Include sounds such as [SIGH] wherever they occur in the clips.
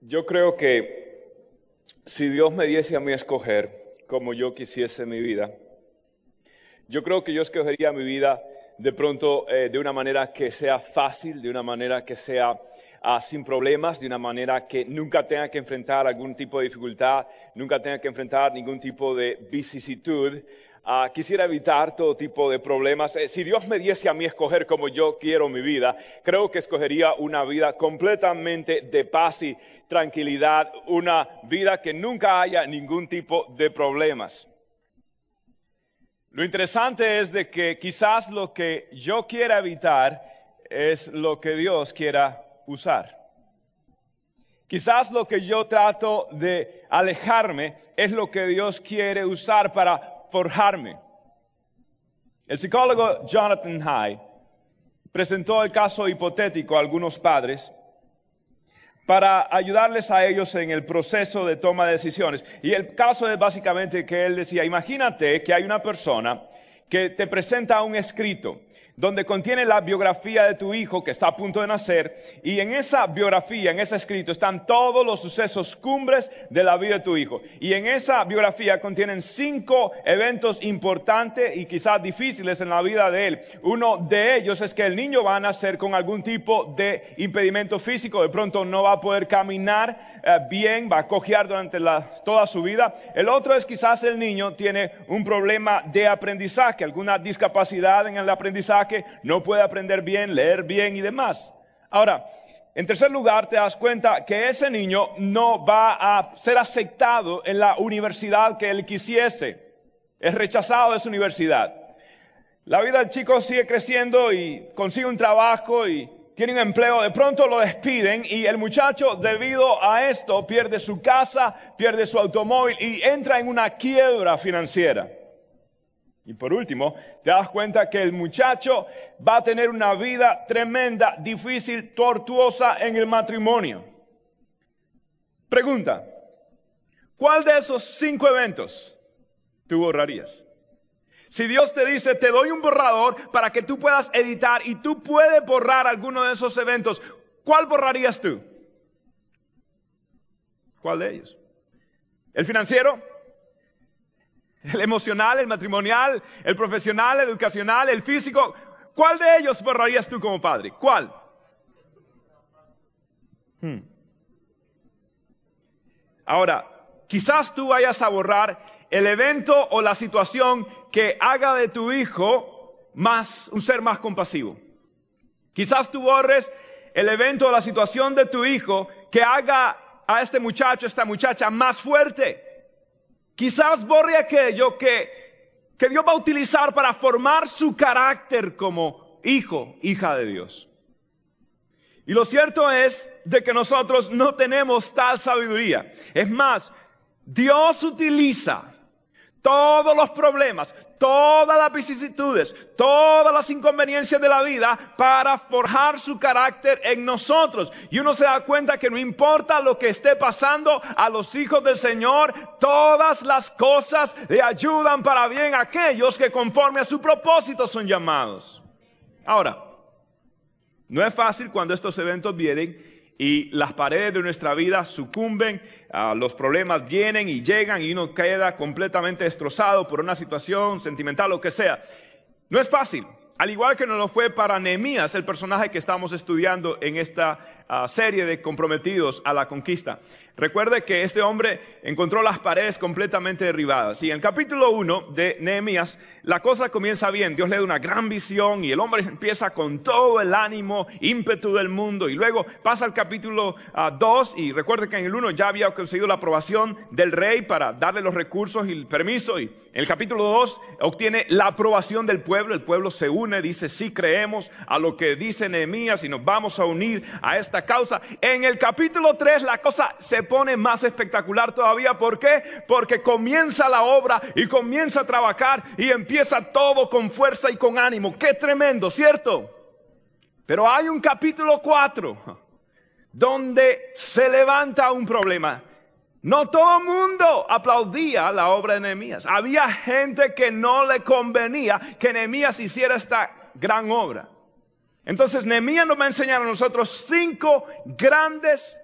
Yo creo que si Dios me diese a mí escoger como yo quisiese mi vida, yo creo que yo escogería mi vida de pronto eh, de una manera que sea fácil, de una manera que sea ah, sin problemas, de una manera que nunca tenga que enfrentar algún tipo de dificultad, nunca tenga que enfrentar ningún tipo de vicisitud, Ah, quisiera evitar todo tipo de problemas. Eh, si Dios me diese a mí escoger como yo quiero mi vida, creo que escogería una vida completamente de paz y tranquilidad, una vida que nunca haya ningún tipo de problemas. Lo interesante es de que quizás lo que yo quiera evitar es lo que Dios quiera usar. Quizás lo que yo trato de alejarme es lo que Dios quiere usar para forjarme. El psicólogo Jonathan High presentó el caso hipotético a algunos padres para ayudarles a ellos en el proceso de toma de decisiones. Y el caso es básicamente que él decía, imagínate que hay una persona que te presenta un escrito donde contiene la biografía de tu hijo que está a punto de nacer, y en esa biografía, en ese escrito, están todos los sucesos cumbres de la vida de tu hijo. Y en esa biografía contienen cinco eventos importantes y quizás difíciles en la vida de él. Uno de ellos es que el niño va a nacer con algún tipo de impedimento físico, de pronto no va a poder caminar eh, bien, va a cojear durante toda su vida. El otro es quizás el niño tiene un problema de aprendizaje, alguna discapacidad en el aprendizaje no puede aprender bien, leer bien y demás. Ahora, en tercer lugar, te das cuenta que ese niño no va a ser aceptado en la universidad que él quisiese. Es rechazado de su universidad. La vida del chico sigue creciendo y consigue un trabajo y tiene un empleo, de pronto lo despiden y el muchacho debido a esto pierde su casa, pierde su automóvil y entra en una quiebra financiera. Y por último, te das cuenta que el muchacho va a tener una vida tremenda, difícil, tortuosa en el matrimonio. Pregunta, ¿cuál de esos cinco eventos tú borrarías? Si Dios te dice, te doy un borrador para que tú puedas editar y tú puedes borrar alguno de esos eventos, ¿cuál borrarías tú? ¿Cuál de ellos? ¿El financiero? El emocional, el matrimonial, el profesional, el educacional, el físico. ¿Cuál de ellos borrarías tú como padre? ¿Cuál? Hmm. Ahora, quizás tú vayas a borrar el evento o la situación que haga de tu hijo más, un ser más compasivo. Quizás tú borres el evento o la situación de tu hijo que haga a este muchacho, esta muchacha más fuerte. Quizás borre aquello que, que Dios va a utilizar para formar su carácter como hijo, hija de Dios. Y lo cierto es de que nosotros no tenemos tal sabiduría. Es más, Dios utiliza todos los problemas, todas las vicisitudes, todas las inconveniencias de la vida para forjar su carácter en nosotros. Y uno se da cuenta que no importa lo que esté pasando a los hijos del Señor, todas las cosas le ayudan para bien a aquellos que conforme a su propósito son llamados. Ahora, no es fácil cuando estos eventos vienen y las paredes de nuestra vida sucumben, ah, los problemas vienen y llegan y uno queda completamente destrozado por una situación sentimental, o que sea. No es fácil. Al igual que no lo fue para Nehemías, el personaje que estamos estudiando en esta serie de comprometidos a la conquista. Recuerde que este hombre encontró las paredes completamente derribadas. Y en el capítulo 1 de Nehemías, la cosa comienza bien. Dios le da una gran visión y el hombre empieza con todo el ánimo, ímpetu del mundo. Y luego pasa al capítulo 2 ah, y recuerde que en el 1 ya había conseguido la aprobación del rey para darle los recursos y el permiso. Y en el capítulo 2 obtiene la aprobación del pueblo. El pueblo se une, dice, sí creemos a lo que dice Nehemías y nos vamos a unir a esta causa. En el capítulo 3 la cosa se pone más espectacular todavía. ¿Por qué? Porque comienza la obra y comienza a trabajar y empieza todo con fuerza y con ánimo. Qué tremendo, ¿cierto? Pero hay un capítulo 4 donde se levanta un problema. No todo el mundo aplaudía la obra de Nehemías. Había gente que no le convenía que Nehemías hiciera esta gran obra. Entonces Nehemías nos va a enseñar a nosotros cinco grandes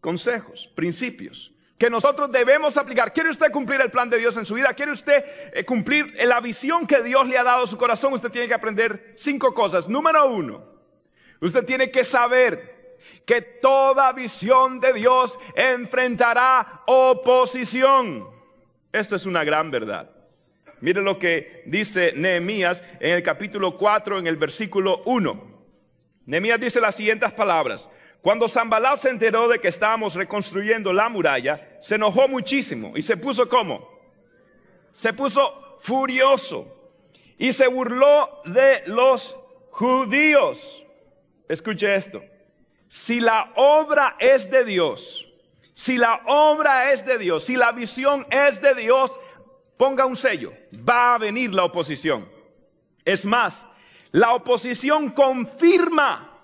consejos, principios que nosotros debemos aplicar. ¿Quiere usted cumplir el plan de Dios en su vida? ¿Quiere usted eh, cumplir la visión que Dios le ha dado a su corazón? Usted tiene que aprender cinco cosas. Número uno, usted tiene que saber que toda visión de Dios enfrentará oposición. Esto es una gran verdad. Mire lo que dice Nehemías en el capítulo 4, en el versículo 1. Nehemías dice las siguientes palabras. Cuando Zambalá se enteró de que estábamos reconstruyendo la muralla, se enojó muchísimo y se puso como? Se puso furioso y se burló de los judíos. Escuche esto. Si la obra es de Dios, si la obra es de Dios, si la visión es de Dios, ponga un sello. Va a venir la oposición. Es más, la oposición confirma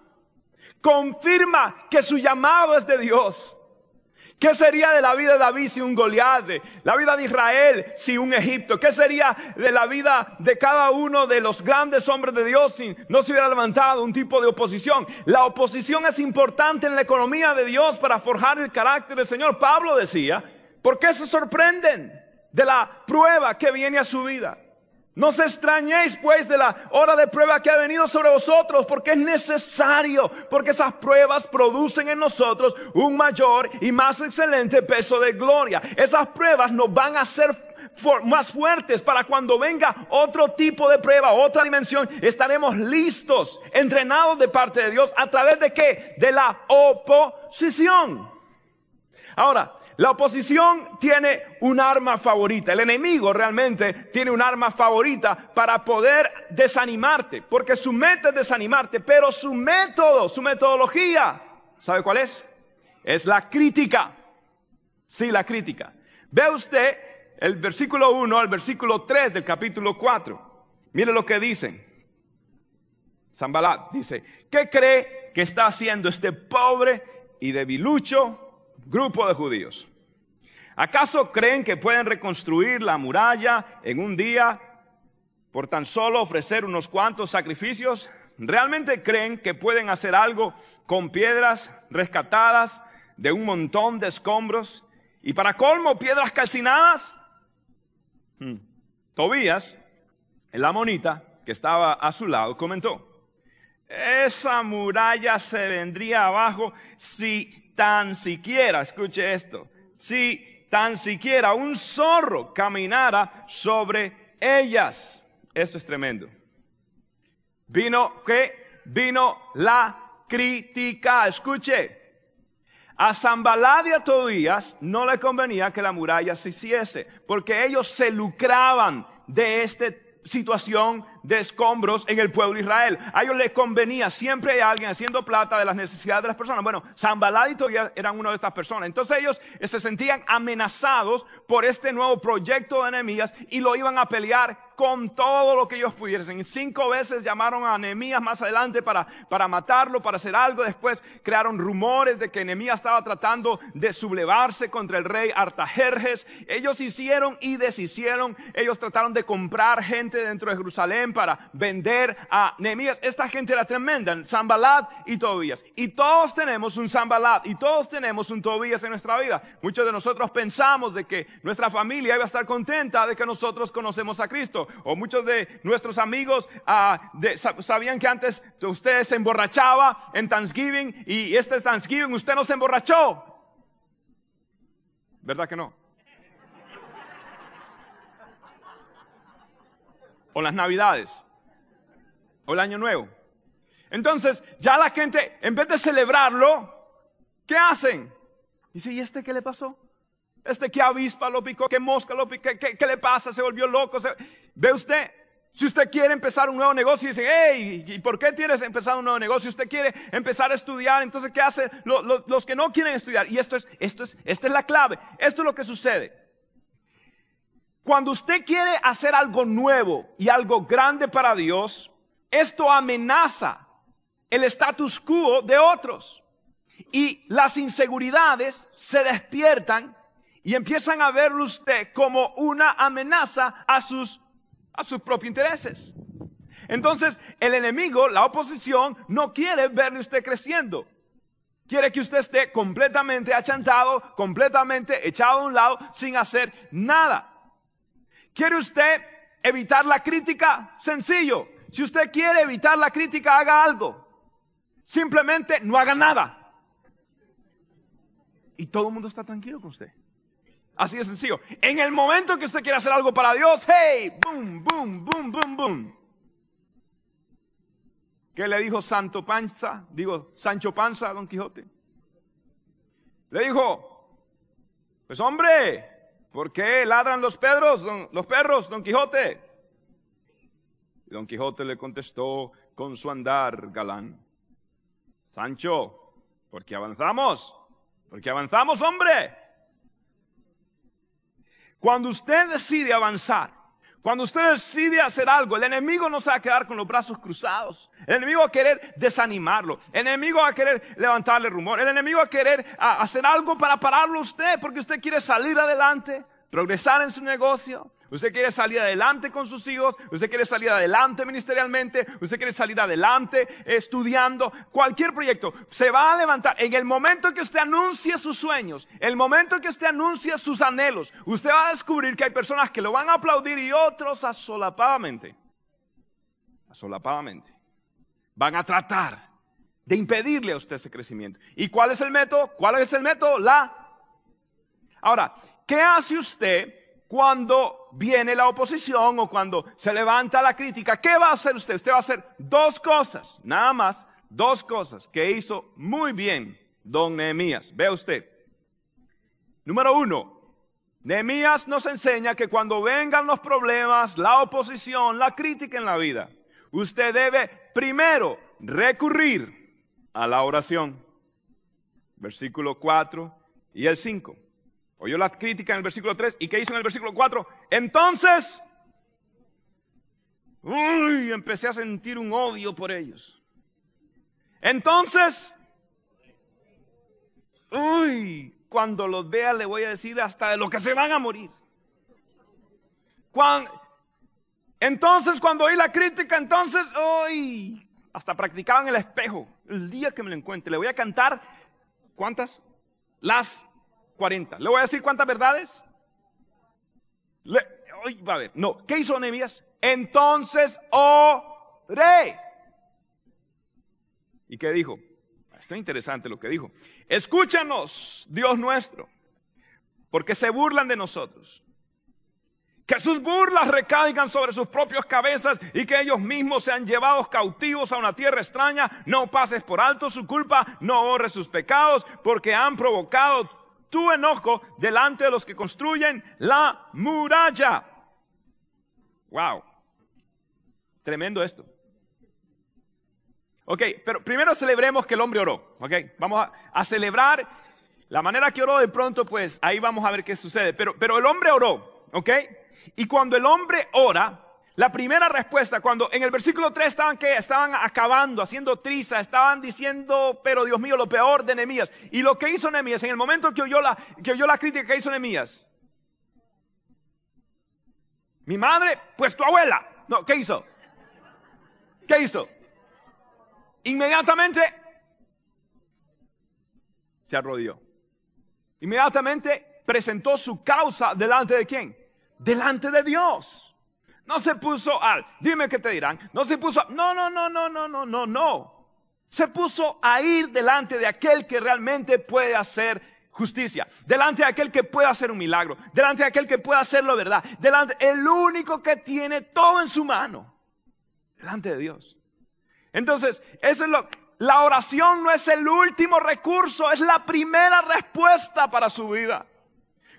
confirma que su llamado es de Dios. ¿Qué sería de la vida de David sin un Goliat? La vida de Israel sin un Egipto. ¿Qué sería de la vida de cada uno de los grandes hombres de Dios si no se hubiera levantado un tipo de oposición? La oposición es importante en la economía de Dios para forjar el carácter del Señor. Pablo decía, ¿por qué se sorprenden de la prueba que viene a su vida? No se extrañéis pues de la hora de prueba que ha venido sobre vosotros, porque es necesario, porque esas pruebas producen en nosotros un mayor y más excelente peso de gloria. Esas pruebas nos van a hacer más fuertes para cuando venga otro tipo de prueba, otra dimensión, estaremos listos, entrenados de parte de Dios a través de qué? De la oposición. Ahora, la oposición tiene un arma favorita. El enemigo realmente tiene un arma favorita para poder desanimarte, porque su meta es desanimarte, pero su método, su metodología, ¿sabe cuál es? Es la crítica. Sí, la crítica. Ve usted el versículo 1 al versículo 3 del capítulo 4. Mire lo que dicen. Zambalat dice, ¿qué cree que está haciendo este pobre y debilucho grupo de judíos. ¿Acaso creen que pueden reconstruir la muralla en un día por tan solo ofrecer unos cuantos sacrificios? ¿Realmente creen que pueden hacer algo con piedras rescatadas de un montón de escombros? Y para colmo, piedras calcinadas. Hmm. Tobías, el amonita que estaba a su lado, comentó, esa muralla se vendría abajo si tan siquiera, escuche esto, si tan siquiera un zorro caminara sobre ellas. Esto es tremendo. Vino que vino la crítica, escuche. A Zambalá y a Tobías no le convenía que la muralla se hiciese, porque ellos se lucraban de esta situación de escombros en el pueblo de Israel. A ellos les convenía, siempre hay alguien haciendo plata de las necesidades de las personas. Bueno, Zambalá y Tobías eran una de estas personas. Entonces ellos se sentían amenazados por este nuevo proyecto de enemías y lo iban a pelear con todo lo que ellos pudiesen. Cinco veces llamaron a Nehemías más adelante para, para matarlo, para hacer algo. Después crearon rumores de que Nehemías estaba tratando de sublevarse contra el rey Artajerjes. Ellos hicieron y deshicieron. Ellos trataron de comprar gente dentro de Jerusalén para vender a Nehemías. Esta gente era tremenda, Zambalat y Tobías. Y todos tenemos un Zambalat y todos tenemos un Tobías en nuestra vida. Muchos de nosotros pensamos de que nuestra familia iba a estar contenta de que nosotros conocemos a Cristo. O muchos de nuestros amigos ah, sabían que antes usted se emborrachaba en Thanksgiving y este Thanksgiving usted no se emborrachó. ¿Verdad que no? O las navidades. O el año nuevo. Entonces, ya la gente, en vez de celebrarlo, ¿qué hacen? Dice, ¿y este qué le pasó? Este que avispa lo picó, que mosca lo picó, ¿qué, le pasa? Se volvió loco. Ve usted, si usted quiere empezar un nuevo negocio y dice, hey, ¿y por qué quieres empezar un nuevo negocio? Usted quiere empezar a estudiar, entonces ¿qué hacen los que no quieren estudiar? Y esto es, esto es, esta es la clave. Esto es lo que sucede. Cuando usted quiere hacer algo nuevo y algo grande para Dios, esto amenaza el status quo de otros. Y las inseguridades se despiertan y empiezan a verlo usted como una amenaza a sus, a sus propios intereses. Entonces, el enemigo, la oposición, no quiere verle usted creciendo. Quiere que usted esté completamente achantado, completamente echado a un lado, sin hacer nada. ¿Quiere usted evitar la crítica? Sencillo. Si usted quiere evitar la crítica, haga algo. Simplemente no haga nada. Y todo el mundo está tranquilo con usted. Así de sencillo. En el momento que usted quiere hacer algo para Dios, hey, boom, boom, boom, boom, boom. ¿Qué le dijo Santo Panza? Digo, Sancho Panza Don Quijote. Le dijo, pues hombre, ¿por qué ladran los perros, los perros, Don Quijote? Y Don Quijote le contestó con su andar galán. Sancho, ¿por qué avanzamos? Porque avanzamos, hombre. Cuando usted decide avanzar, cuando usted decide hacer algo, el enemigo no se va a quedar con los brazos cruzados. El enemigo va a querer desanimarlo. El enemigo va a querer levantarle rumor. El enemigo va a querer hacer algo para pararlo usted porque usted quiere salir adelante, progresar en su negocio, Usted quiere salir adelante con sus hijos, usted quiere salir adelante ministerialmente, usted quiere salir adelante estudiando, cualquier proyecto. Se va a levantar en el momento que usted anuncie sus sueños, el momento que usted anuncie sus anhelos, usted va a descubrir que hay personas que lo van a aplaudir y otros asolapadamente, asolapadamente, van a tratar de impedirle a usted ese crecimiento. ¿Y cuál es el método? ¿Cuál es el método? La... Ahora, ¿qué hace usted? Cuando viene la oposición o cuando se levanta la crítica, ¿qué va a hacer usted? Usted va a hacer dos cosas, nada más, dos cosas que hizo muy bien don Nehemías. Vea usted. Número uno, Nehemías nos enseña que cuando vengan los problemas, la oposición, la crítica en la vida, usted debe primero recurrir a la oración. Versículo 4 y el 5. Oyó la crítica en el versículo 3 y ¿qué hizo en el versículo 4? Entonces, uy, empecé a sentir un odio por ellos. Entonces, uy, cuando los vea le voy a decir hasta de lo que se van a morir. entonces, cuando oí la crítica, entonces, uy, hasta practicaba en el espejo. El día que me lo encuentre, le voy a cantar, ¿cuántas? Las 40. ¿Le voy a decir cuántas verdades? Le, va a ver. No, ¿qué hizo Nehemías? Entonces oré. ¿Y qué dijo? Está interesante lo que dijo. Escúchanos, Dios nuestro, porque se burlan de nosotros. Que sus burlas recaigan sobre sus propias cabezas y que ellos mismos sean llevados cautivos a una tierra extraña. No pases por alto su culpa, no borres sus pecados, porque han provocado tu enojo delante de los que construyen la muralla. Wow. Tremendo esto. Ok, pero primero celebremos que el hombre oró. Ok, vamos a, celebrar la manera que oró de pronto, pues ahí vamos a ver qué sucede. Pero, pero el hombre oró. Ok, y cuando el hombre ora, la primera respuesta, cuando en el versículo 3 estaban que estaban acabando, haciendo triza, estaban diciendo, pero Dios mío, lo peor de Nehemías. Y lo que hizo Nehemías, en el momento que oyó la, que oyó crítica que hizo Nehemías, mi madre, pues tu abuela. No, ¿qué hizo? ¿Qué hizo? Inmediatamente se arrodilló. Inmediatamente presentó su causa delante de quién? Delante de Dios. No se puso al, dime qué te dirán. No se puso, no, no, no, no, no, no, no, no. Se puso a ir delante de aquel que realmente puede hacer justicia, delante de aquel que puede hacer un milagro, delante de aquel que puede hacerlo verdad, delante, el único que tiene todo en su mano, delante de Dios. Entonces, eso es lo, la oración no es el último recurso, es la primera respuesta para su vida.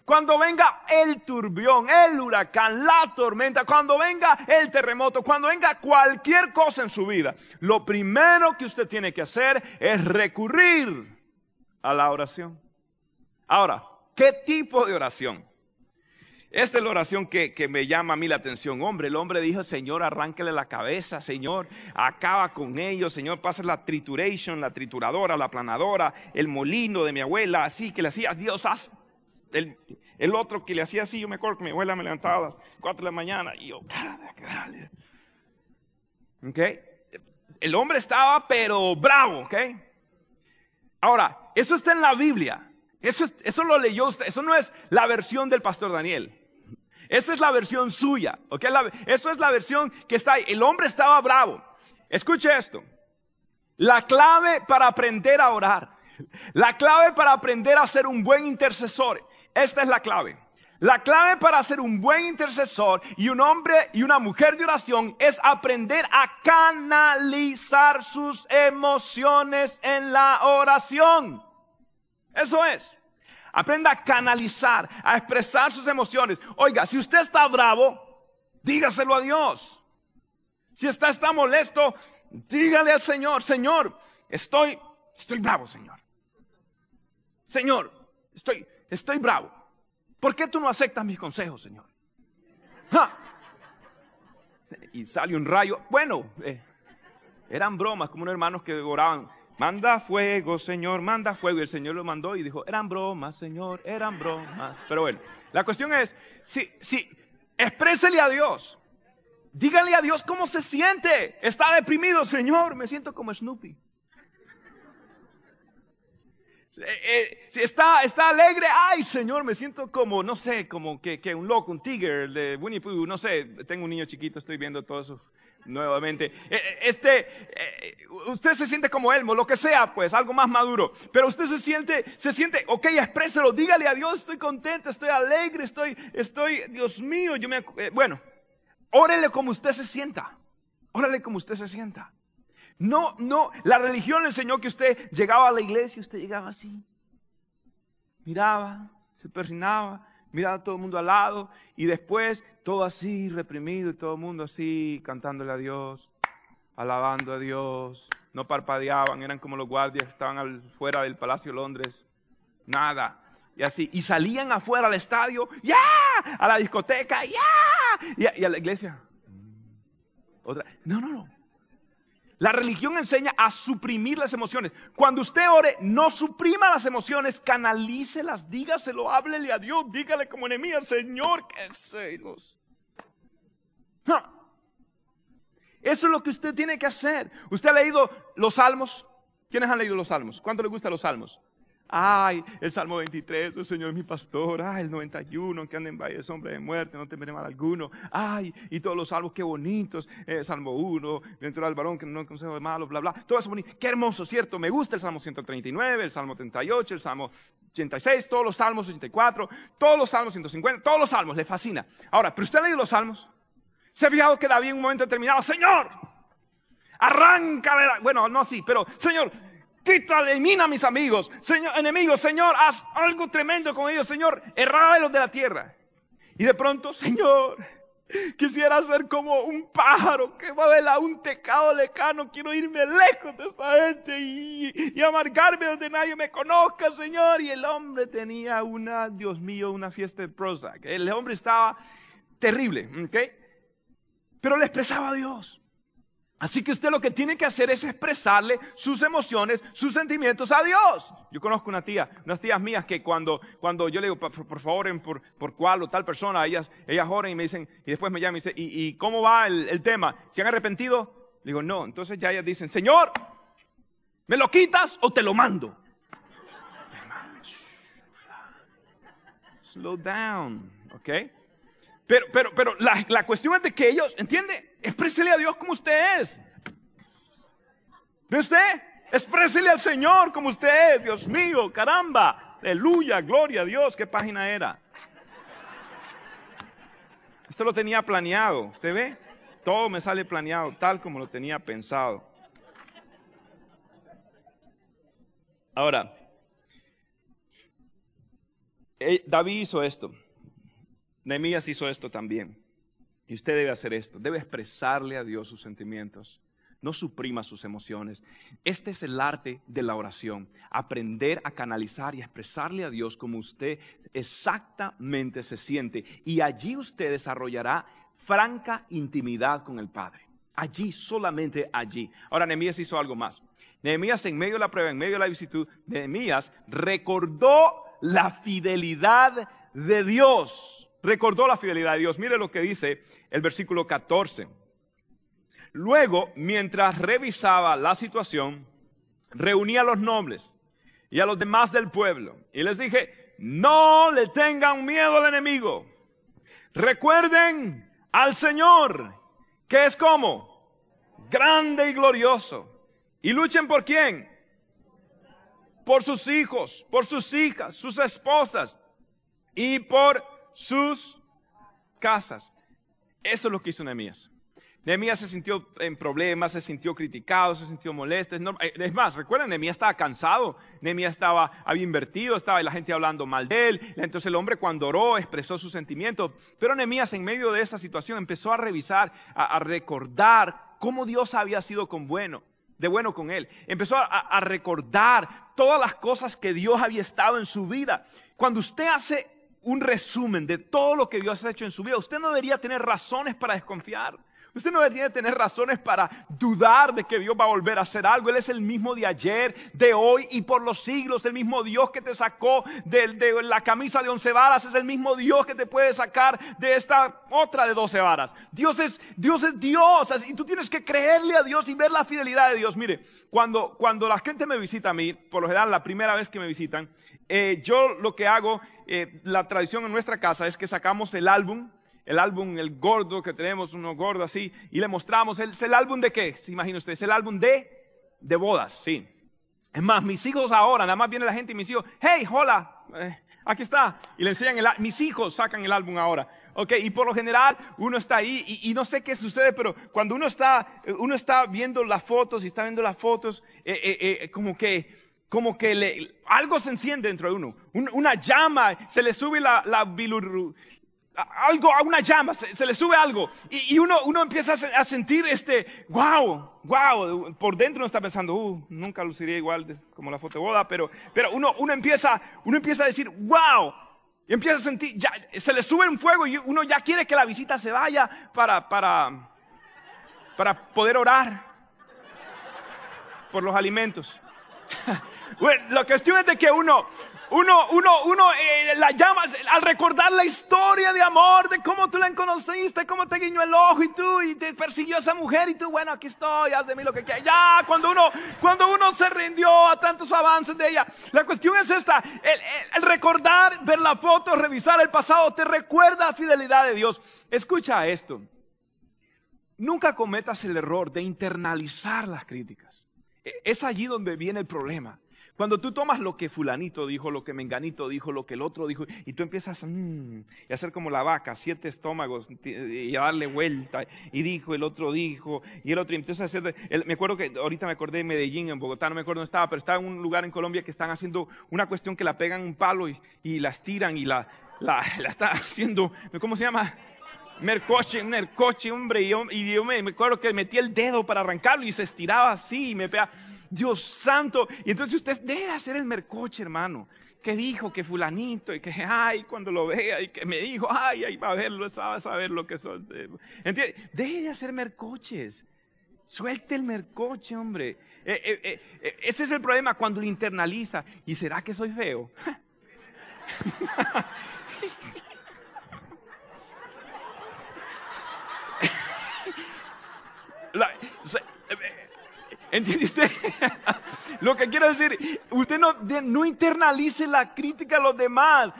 Cuando venga el turbión, el huracán, la tormenta, cuando venga el terremoto, cuando venga cualquier cosa en su vida, lo primero que usted tiene que hacer es recurrir a la oración. Ahora, ¿qué tipo de oración? Esta es la oración que, me llama a mí la atención. Hombre, el hombre dijo, Señor, arránquele la cabeza, Señor, acaba con ellos, Señor, pasa la trituration, la trituradora, la planadora, el molino de mi abuela, así que le hacía, Dios, haz el, otro que le hacía así, yo me acuerdo que mi abuela me levantaba a las 4 de la mañana y yo, ¿ok? El hombre estaba pero bravo, ¿ok? Ahora, eso está en la Biblia. Eso, eso lo leyó usted. Eso no es la versión del pastor Daniel. Esa es la versión suya. ¿okay? eso es la versión que está ahí. El hombre estaba bravo. Escuche esto. La clave para aprender a orar. La clave para aprender a ser un buen intercesor. Esta es la clave. La clave para ser un buen intercesor y un hombre y una mujer de oración es aprender a canalizar sus emociones en la oración. Eso es. Aprenda a canalizar, a expresar sus emociones. Oiga, si usted está bravo, dígaselo a Dios. Si usted está molesto, dígale al Señor, Señor, estoy, estoy bravo, Señor. Señor, estoy, estoy bravo. ¿Por qué tú no aceptas mis consejos, Señor? Y sale un rayo. Bueno, eh, eran bromas, como unos hermanos que oraban. Manda fuego, Señor, manda fuego. Y el Señor lo mandó y dijo, eran bromas, Señor, eran bromas. Pero bueno, la cuestión es, si, si, exprésele a Dios. Dígale a Dios cómo se siente. Está deprimido, Señor. Me siento como Snoopy. Eh, eh, si está, está alegre, ay Señor, me siento como, no sé, como que, que un loco, un tigre de Winnie Pooh, no sé, tengo un niño chiquito, estoy viendo todo eso nuevamente. Eh, este, usted se siente como Elmo, lo que sea, pues, algo más maduro. Pero usted se siente, se siente, ok, expréselo, dígale a Dios, estoy contento, estoy alegre, estoy, estoy, Dios mío, yo me, bueno, órele como usted se sienta, órale como usted se sienta. No, no, la religión enseñó que usted llegaba a la iglesia, usted llegaba así, miraba, se persinaba, miraba a todo el mundo al lado y después todo así reprimido y todo el mundo así cantándole a Dios, alabando a Dios, no parpadeaban, eran como los guardias que estaban afuera del Palacio de Londres, nada. Y así, y salían afuera al estadio, ya, a la discoteca, ya, y, y a la iglesia. Otra, no, no, no. La religión enseña a suprimir las emociones. Cuando usted ore, no suprima las emociones, canalícelas, dígaselo, háblele a Dios, dígale como enemigo, Señor, que celos. Eso es lo que usted tiene que hacer. ¿Usted ha leído los salmos? ¿Quiénes han leído los salmos? ¿Cuánto le gustan los salmos? Ay, el Salmo 23, el Señor es mi pastor. Ay, el 91, que anda en valle de de muerte, no temeré mal alguno. Ay, y todos los salmos, qué bonitos. Eh, Salmo 1, dentro del varón que no consejo de malo, bla, bla. Todo eso bonito. Qué hermoso, ¿cierto? Me gusta el Salmo 139, el Salmo 38, el Salmo 86, todos los salmos 84, todos los salmos 150, todos los salmos, le fascina. Ahora, ¿pero usted ha leído los salmos? ¿Se ha fijado que David en un momento determinado, Señor, arranca. Bueno, no así, pero Señor, quita, elimina a mis amigos, Señor, enemigos, Señor, haz algo tremendo con ellos, Señor, los de la tierra. Y de pronto, Señor, quisiera ser como un pájaro que va a un tecado lecano, quiero irme lejos de esta gente y, y, amargarme donde nadie me conozca, Señor. Y el hombre tenía una, Dios mío, una fiesta de prosa. El hombre estaba terrible, ¿ok? Pero le expresaba a Dios. Así que usted lo que tiene que hacer es expresarle sus emociones, sus sentimientos a Dios. Yo conozco una tía, unas tías mías que cuando, cuando yo le digo, por, favor, por, por cuál o tal persona, ellas, ellas oran y me dicen, y después me llaman y dicen, ¿y, cómo va el, el, tema? ¿Se han arrepentido? digo, no. Entonces ya ellas dicen, Señor, ¿me lo quitas o te lo mando? Slow down, ¿ok? Pero, pero, pero la, la cuestión es de que ellos, ¿entiende? Exprésele a Dios como usted es. ¿Ve usted? Exprésele al Señor como usted es. Dios mío, caramba. Aleluya, gloria a Dios. ¿Qué página era? Esto lo tenía planeado. ¿Usted ve? Todo me sale planeado, tal como lo tenía pensado. Ahora, eh, David hizo esto. Nehemías hizo esto también. Y usted debe hacer esto, debe expresarle a Dios sus sentimientos. No suprima sus emociones. Este es el arte de la oración. Aprender a canalizar y expresarle a Dios como usted exactamente se siente. Y allí usted desarrollará franca intimidad con el Padre. Allí, solamente allí. Ahora, Nehemías hizo algo más. Nehemías, en medio de la prueba, en medio de la visitud, Nehemías recordó la fidelidad de Dios recordó la fidelidad de Dios. Mire lo que dice el versículo 14. Luego, mientras revisaba la situación, reunía a los nobles, y a los demás del pueblo. Y les dije, no le tengan miedo al enemigo. Recuerden al Señor, que es como grande y glorioso. Y luchen por quién? Por sus hijos, por sus hijas, sus esposas y por sus casas. Esto es lo que hizo Nehemías. Nehemías se sintió en problemas, se sintió criticado, se sintió molesto. Eh, es más, recuerden, Nehemías estaba cansado, Nehemías estaba, había invertido, estaba la gente hablando mal de él. Entonces el hombre cuando oró expresó sus sentimientos. Pero Nehemías en medio de esa situación empezó a revisar, a, recordar cómo Dios había sido con bueno, de bueno con él. Empezó a recordar todas las cosas que Dios había estado en su vida. Cuando usted hace un resumen de todo lo que Dios ha hecho en su vida, usted no debería tener razones para desconfiar. Usted no debería tener razones para dudar de que Dios va a volver a hacer algo. Él es el mismo de ayer, de hoy y por los siglos. El mismo Dios que te sacó de, la camisa de once varas es el mismo Dios que te puede sacar de esta otra de doce varas. Dios es Dios. Es Dios y tú tienes que creerle a Dios y ver la fidelidad de Dios. Mire, cuando, cuando la gente me visita a mí, por lo general la primera vez que me visitan, eh, yo lo que hago, eh, la tradición en nuestra casa es que sacamos el álbum el álbum, el gordo que tenemos, uno gordo así, y le mostramos, ¿es el álbum de qué? ¿Se imagina usted? Es el álbum de, de bodas, sí. Es más, mis hijos ahora, nada más viene la gente y mis hijos, hey, hola, eh, aquí está. Y le enseñan, el, mis hijos sacan el álbum ahora. Ok, y por lo general uno está ahí y, no sé qué sucede, pero cuando uno está, uno está viendo las fotos y está viendo las fotos, eh, eh, como que como que algo se enciende dentro de uno, una llama, se le sube la, la, algo, a una llama, se, le sube algo y, uno, uno, empieza a sentir este, wow, wow, por dentro uno está pensando, uh, nunca luciría igual como la foto boda, pero, pero uno, uno, empieza, uno empieza a decir, wow, y empieza a sentir, se le sube un fuego y uno ya quiere que la visita se vaya para, para, para poder orar por los alimentos. [LAUGHS] bueno, la cuestión es de que uno, uno, uno, uno eh, la llamas al recordar la historia de amor, de cómo tú la conociste, cómo te guiñó el ojo y tú, y te persiguió esa mujer y tú, bueno, aquí estoy, haz de mí lo que quieras. Ya, cuando uno, cuando uno se rindió a tantos avances de ella. La cuestión es esta, el, recordar, ver la foto, revisar el pasado, te recuerda la fidelidad de Dios. Escucha esto. Nunca cometas el error de internalizar las críticas. E, es allí donde viene el problema. Cuando tú tomas lo que fulanito dijo, lo que menganito dijo, lo que el otro dijo, y tú empiezas mm, a hacer como la vaca, siete estómagos, y a darle vuelta, y dijo, el otro dijo, y el otro, y empiezas a hacer, me acuerdo que ahorita me acordé de Medellín, en Bogotá, no me acuerdo dónde estaba, pero estaba en un lugar en Colombia que están haciendo una cuestión que la pegan un palo y, y las tiran y la, está [LAUGHS] haciendo, ¿cómo se llama? mercoche, mercoche, hombre, y yo, y me, me, acuerdo que metí el dedo para arrancarlo y se estiraba así y me pega. Dios santo. Y entonces usted debe hacer el mercoche, hermano. Que dijo que fulanito y que, ay, cuando lo vea y que me dijo, ay, ahí va a verlo, a saber lo que son. ¿Entiende? Deje de hacer mercoches. Suelte el mercoche, hombre. Eh, eh, eh, ese es el problema cuando lo internaliza. ¿Y será que soy feo? [LAUGHS] La, ¿Entiende usted? [LAUGHS] Lo que quiero decir, usted no, no internalice la crítica a los demás.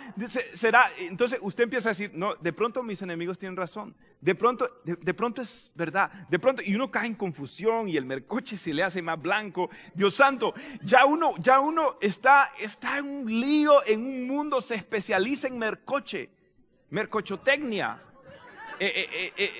Será, entonces usted empieza a decir, no, de pronto mis enemigos tienen razón. De pronto, de, pronto es verdad. De pronto, y uno cae en confusión y el mercoche se le hace más blanco. Dios santo, ya uno, ya uno está, está en un lío, en un mundo, se especializa en mercoche, mercochotecnia, eh, eh, eh,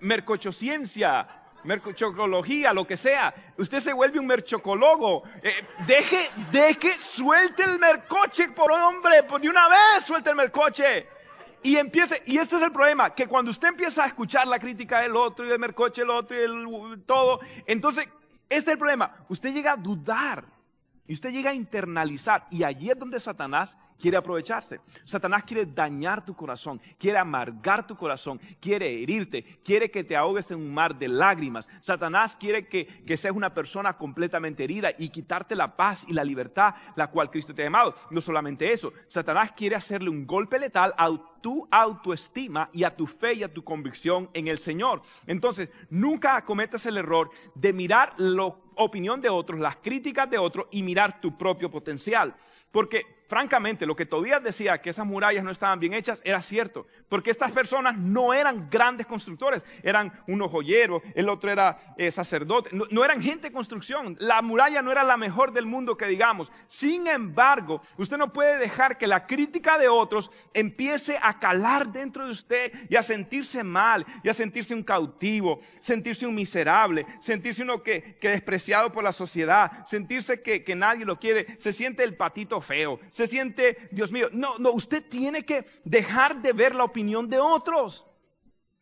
mercochociencia merchocología, lo que sea. Usted se vuelve un merchocólogo. Eh, deje, deje, suelte el mercoche por hombre, por de una vez suelte el mercoche. Y empiece, y este es el problema, que cuando usted empieza a escuchar la crítica del otro y del mercoche el otro y el todo, entonces, este es el problema. Usted llega a dudar y usted llega a internalizar y allí es donde Satanás quiere aprovecharse. Satanás quiere dañar tu corazón, quiere amargar tu corazón, quiere herirte, quiere que te ahogues en un mar de lágrimas. Satanás quiere que, que seas una persona completamente herida y quitarte la paz y la libertad la cual Cristo te ha llamado. No solamente eso, Satanás quiere hacerle un golpe letal a tu autoestima y a tu fe y a tu convicción en el Señor. Entonces, nunca cometas el error de mirar lo opinión de otros, las críticas de otros y mirar tu propio potencial. Porque francamente lo que Tobías decía, que esas murallas no estaban bien hechas, era cierto. Porque estas personas no eran grandes constructores, eran unos joyeros, el otro era eh, sacerdote, no, eran gente de construcción. La muralla no era la mejor del mundo que digamos. Sin embargo, usted no puede dejar que la crítica de otros empiece a calar dentro de usted y a sentirse mal, y a sentirse un cautivo, sentirse un miserable, sentirse uno que, que despreciado por la sociedad, sentirse que, que nadie lo quiere, se siente el patito feo, se siente, Dios mío, no, no, usted tiene que dejar de ver la opinión de otros.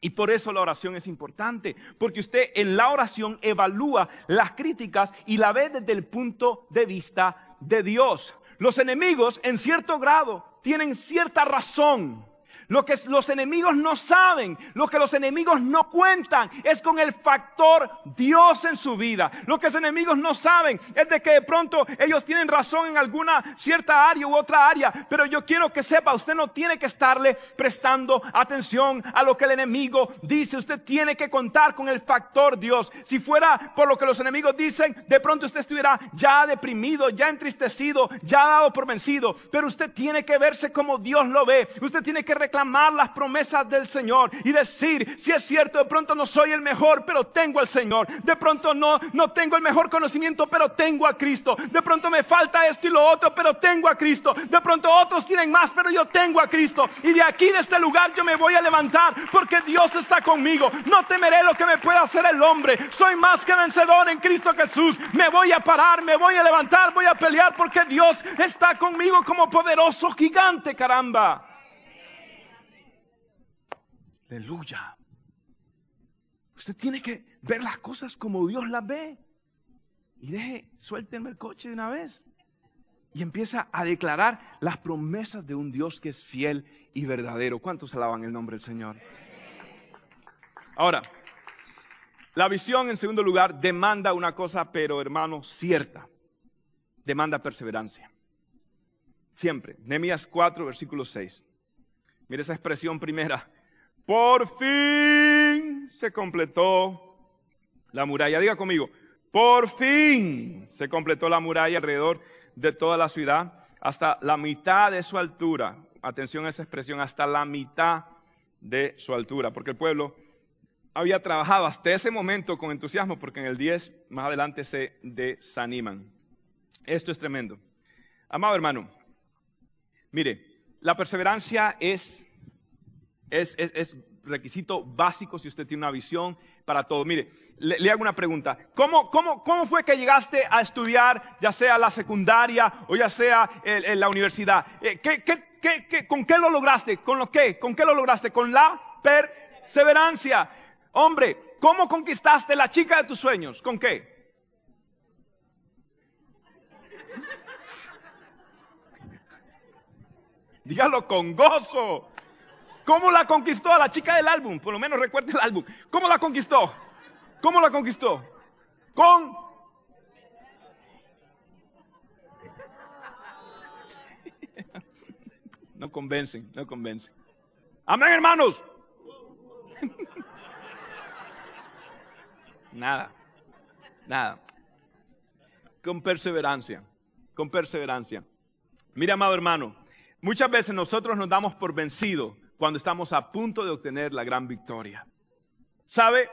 Y por eso la oración es importante, porque usted en la oración evalúa las críticas y la ve desde el punto de vista de Dios. Los enemigos, en cierto grado, tienen cierta razón lo que los enemigos no saben, lo que los enemigos no cuentan, es con el factor Dios en su vida. Lo que los enemigos no saben es de que de pronto ellos tienen razón en alguna cierta área u otra área. Pero yo quiero que sepa, usted no tiene que estarle prestando atención a lo que el enemigo dice. Usted tiene que contar con el factor Dios. Si fuera por lo que los enemigos dicen, de pronto usted estuviera ya deprimido, ya entristecido, ya dado por vencido. Pero usted tiene que verse como Dios lo ve. Usted tiene que reclamar amar las promesas del Señor y decir, si es cierto, de pronto no soy el mejor, pero tengo al Señor. De pronto no, no tengo el mejor conocimiento, pero tengo a Cristo. De pronto me falta esto y lo otro, pero tengo a Cristo. De pronto otros tienen más, pero yo tengo a Cristo. Y de aquí, de este lugar, yo me voy a levantar porque Dios está conmigo. No temeré lo que me pueda hacer el hombre. Soy más que vencedor en Cristo Jesús. Me voy a parar, me voy a levantar, voy a pelear porque Dios está conmigo como poderoso gigante, caramba. Aleluya. Usted tiene que ver las cosas como Dios las ve. Y deje, suéltenme el coche de una vez. Y empieza a declarar las promesas de un Dios que es fiel y verdadero. ¿Cuántos alaban el nombre del Señor? Ahora, la visión en segundo lugar demanda una cosa, pero hermano, cierta. Demanda perseverancia. Siempre. Nehemías 4, versículo 6. Mira esa expresión primera por fin se completó la muralla. Diga conmigo, por fin se completó la muralla alrededor de toda la ciudad hasta la mitad de su altura. Atención a esa expresión, hasta la mitad de su altura, porque el pueblo había trabajado hasta ese momento con entusiasmo, porque en el 10 más adelante se desaniman. Esto es tremendo. Amado hermano, mire, la perseverancia es es, requisito básico si usted tiene una visión para todo. Mire, le, hago una pregunta. ¿Cómo, fue que llegaste a estudiar, ya sea la secundaria o ya sea la universidad? Eh, con qué lo lograste? ¿Con lo qué? ¿Con qué lo lograste? Con la perseverancia. Hombre, ¿cómo conquistaste la chica de tus sueños? ¿Con qué? Dígalo con gozo. ¿Cómo la conquistó a la chica del álbum? Por lo menos recuerde el álbum. ¿Cómo la conquistó? ¿Cómo la conquistó? Con... No convencen, no convencen. Amén, hermanos. Nada, nada. Con perseverancia, con perseverancia. Mira, amado hermano, muchas veces nosotros nos damos por vencidos cuando estamos a punto de obtener la gran victoria. ¿Sabe?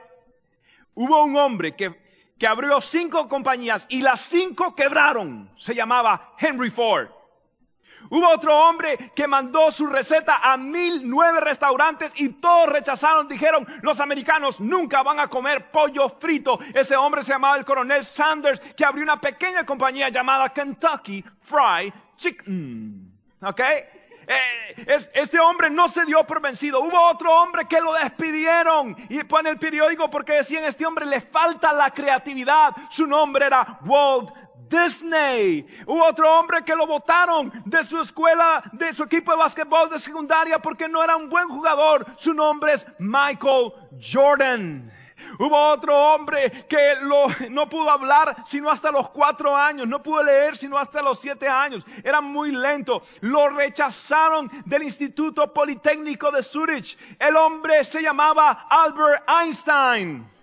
Hubo un hombre que, que abrió cinco compañías y las cinco quebraron. Se llamaba Henry Ford. Hubo otro hombre que mandó su receta a mil nueve restaurantes y todos rechazaron. Dijeron, los americanos nunca van a comer pollo frito. Ese hombre se llamaba el coronel Sanders, que abrió una pequeña compañía llamada Kentucky Fried Chicken. ¿Ok? Eh, este hombre no se dio por vencido. Hubo otro hombre que lo despidieron y pone el periódico porque decían este hombre le falta la creatividad. Su nombre era Walt Disney. Hubo otro hombre que lo votaron de su escuela, de su equipo de básquetbol de secundaria porque no era un buen jugador. Su nombre es Michael Jordan. Hubo otro hombre que no pudo hablar sino hasta los cuatro años, no pudo leer sino hasta los siete años. Era muy lento. Lo rechazaron del Instituto Politécnico de Zurich. El hombre se llamaba Albert Einstein.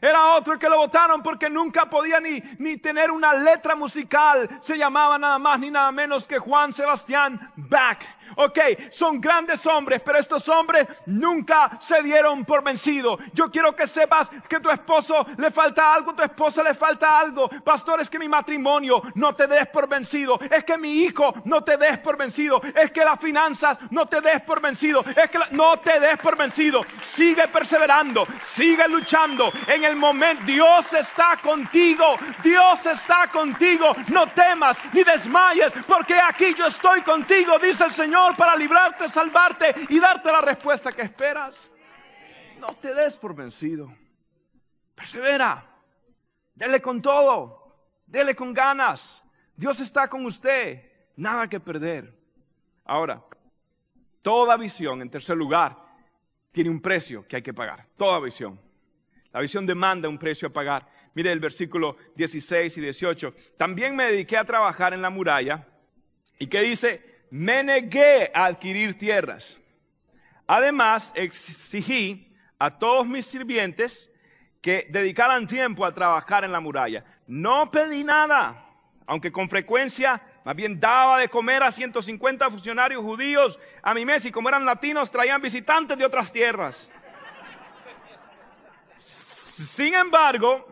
Era otro que lo votaron porque nunca podía ni, ni tener una letra musical. Se llamaba nada más ni nada menos que Juan Sebastián Bach. Ok, son grandes hombres, pero estos hombres nunca se dieron por vencido. Yo quiero que sepas que tu esposo le falta algo, tu esposa le falta algo. Pastor, es que mi matrimonio no te des por vencido. Es que mi hijo no te des por vencido. Es que las finanzas no te des por vencido. Es que no te des por vencido. Sigue perseverando, sigue luchando. En el momento Dios está contigo. Dios está contigo. No temas ni desmayes, porque aquí yo estoy contigo, dice el Señor para librarte, salvarte y darte la respuesta que esperas. No te des por vencido. Persevera. Dele con todo. Dele con ganas. Dios está con usted. Nada que perder. Ahora, toda visión, en tercer lugar, tiene un precio que hay que pagar. Toda visión. La visión demanda un precio a pagar. Mire el versículo 16 y 18. También me dediqué a trabajar en la muralla. ¿Y qué dice? Me negué a adquirir tierras. Además, exigí a todos mis sirvientes que dedicaran tiempo a trabajar en la muralla. No pedí nada, aunque con frecuencia más bien daba de comer a 150 funcionarios judíos a mi mes y como eran latinos traían visitantes de otras tierras. Sin embargo,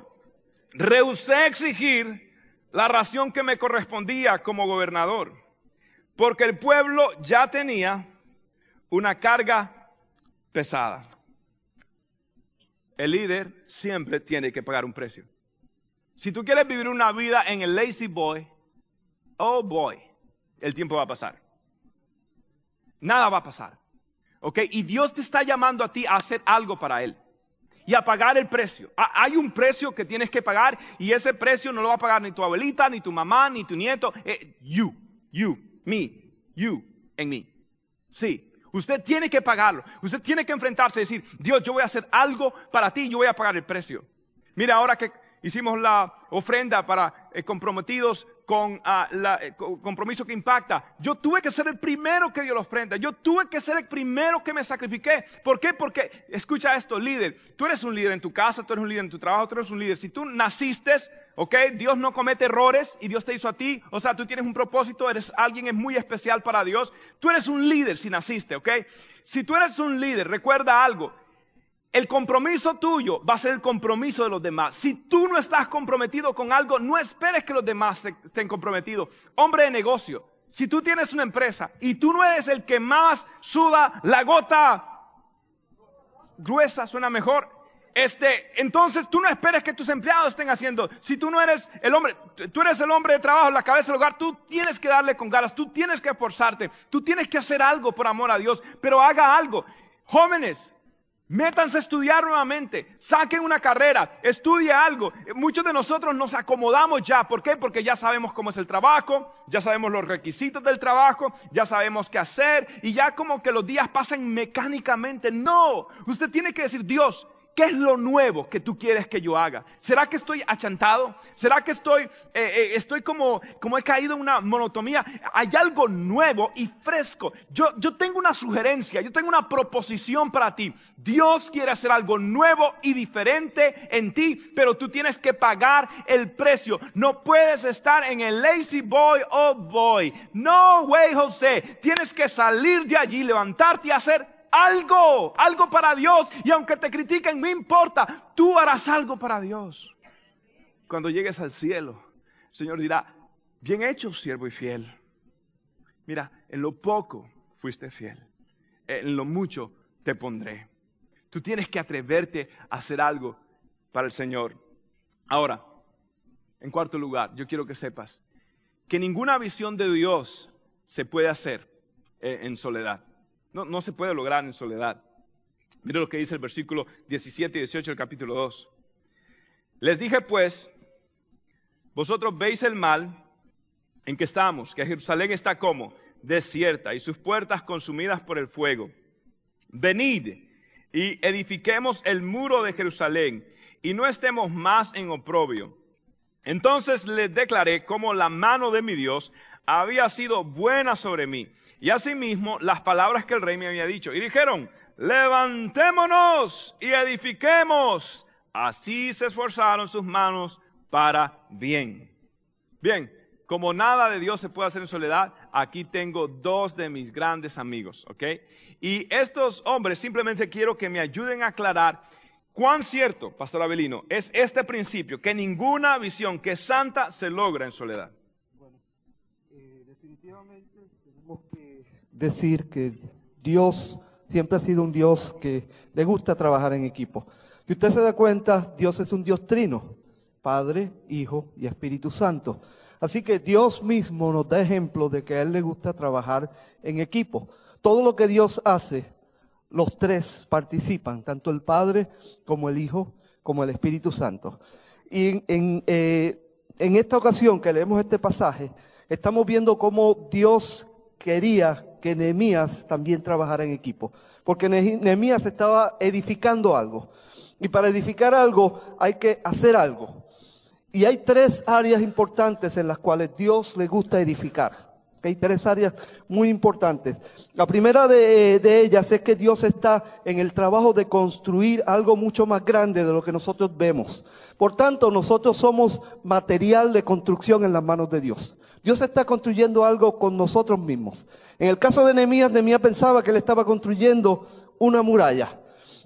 rehusé exigir la ración que me correspondía como gobernador. Porque el pueblo ya tenía una carga pesada. El líder siempre tiene que pagar un precio. Si tú quieres vivir una vida en el lazy boy, oh boy, el tiempo va a pasar. Nada va a pasar. ¿Ok? Y Dios te está llamando a ti a hacer algo para Él y a pagar el precio. Hay un precio que tienes que pagar y ese precio no lo va a pagar ni tu abuelita, ni tu mamá, ni tu nieto. Eh, you, you me, you en mí. Sí, usted tiene que pagarlo. Usted tiene que enfrentarse y decir, Dios, yo voy a hacer algo para ti, yo voy a pagar el precio. Mira, ahora que hicimos la ofrenda para eh, comprometidos con el ah, eh, compromiso que impacta. Yo tuve que ser el primero que dio la ofrenda. Yo tuve que ser el primero que me sacrifiqué. ¿Por qué? Porque, escucha esto, líder. Tú eres un líder en tu casa, tú eres un líder en tu trabajo, tú eres un líder. Si tú naciste ¿Ok? Dios no comete errores y Dios te hizo a ti. O sea, tú tienes un propósito, eres alguien es muy especial para Dios. Tú eres un líder si naciste, ¿ok? Si tú eres un líder, recuerda algo. El compromiso tuyo va a ser el compromiso de los demás. Si tú no estás comprometido con algo, no esperes que los demás estén comprometidos. Hombre de negocio, si tú tienes una empresa y tú no eres el que más suda la gota gruesa, suena mejor, este, entonces tú no esperes que tus empleados estén haciendo. Si tú no eres el hombre, tú eres el hombre de trabajo, la cabeza del hogar, tú tienes que darle con ganas, tú tienes que esforzarte, tú tienes que hacer algo por amor a Dios, pero haga algo. Jóvenes, Métanse a estudiar nuevamente, saquen una carrera, estudie algo. Muchos de nosotros nos acomodamos ya. ¿Por qué? Porque ya sabemos cómo es el trabajo, ya sabemos los requisitos del trabajo, ya sabemos qué hacer y ya como que los días pasan mecánicamente. No, usted tiene que decir, Dios, ¿Qué es lo nuevo que tú quieres que yo haga? ¿Será que estoy achantado? ¿Será que estoy, eh, eh, estoy como, como he caído en una monotomía? Hay algo nuevo y fresco. Yo, yo tengo una sugerencia, yo tengo una proposición para ti. Dios quiere hacer algo nuevo y diferente en ti, pero tú tienes que pagar el precio. No puedes estar en el lazy boy oh boy. No way, José. Tienes que salir de allí, levantarte y hacer algo, algo para Dios. Y aunque te critiquen, no importa, tú harás algo para Dios. Cuando llegues al cielo, el Señor dirá, bien hecho, siervo y fiel. Mira, en lo poco fuiste fiel, en lo mucho te pondré. Tú tienes que atreverte a hacer algo para el Señor. Ahora, en cuarto lugar, yo quiero que sepas que ninguna visión de Dios se puede hacer eh, en soledad. No, se puede lograr en soledad. Mire lo que dice el versículo 17 y 18 del capítulo 2. Les dije pues, vosotros veis el mal en que estamos, que Jerusalén está como desierta y sus puertas consumidas por el fuego. Venid y edifiquemos el muro de Jerusalén y no estemos más en oprobio. Entonces les declaré cómo la mano de mi Dios había sido buena sobre mí y asimismo las palabras que el rey me había dicho. Y dijeron, levantémonos y edifiquemos Así se esforzaron sus manos para bien. Bien, como nada de Dios se puede hacer en soledad, aquí tengo dos de mis grandes amigos, ¿ok? Y estos hombres simplemente quiero que me ayuden a aclarar cuán cierto, Pastor Abelino, es este principio, que ninguna visión que es santa se logra en soledad. Bueno, eh, definitivamente tenemos que decir que Dios siempre ha sido un Dios que le gusta trabajar en equipo. Si usted se da cuenta, Dios es un Dios trino, Padre, Hijo y Espíritu Santo. Así que Dios mismo nos da ejemplo de que a Él le gusta trabajar en equipo. Todo lo que Dios hace, los tres participan, tanto el Padre como el Hijo, como el Espíritu Santo. Y en, eh, en esta ocasión que leemos este pasaje, estamos viendo cómo Dios quería que Nehemías también trabajara en equipo. Porque Nehemías estaba edificando algo. Y para edificar algo hay que hacer algo. Y hay tres áreas importantes en las cuales Dios le gusta edificar. Hay tres áreas muy importantes. La primera de, ellas es que Dios está en el trabajo de construir algo mucho más grande de lo que nosotros vemos. Por tanto, nosotros somos material de construcción en las manos de Dios. Dios está construyendo algo con nosotros mismos. En el caso de Nehemías, Nehemías pensaba que él estaba construyendo una muralla.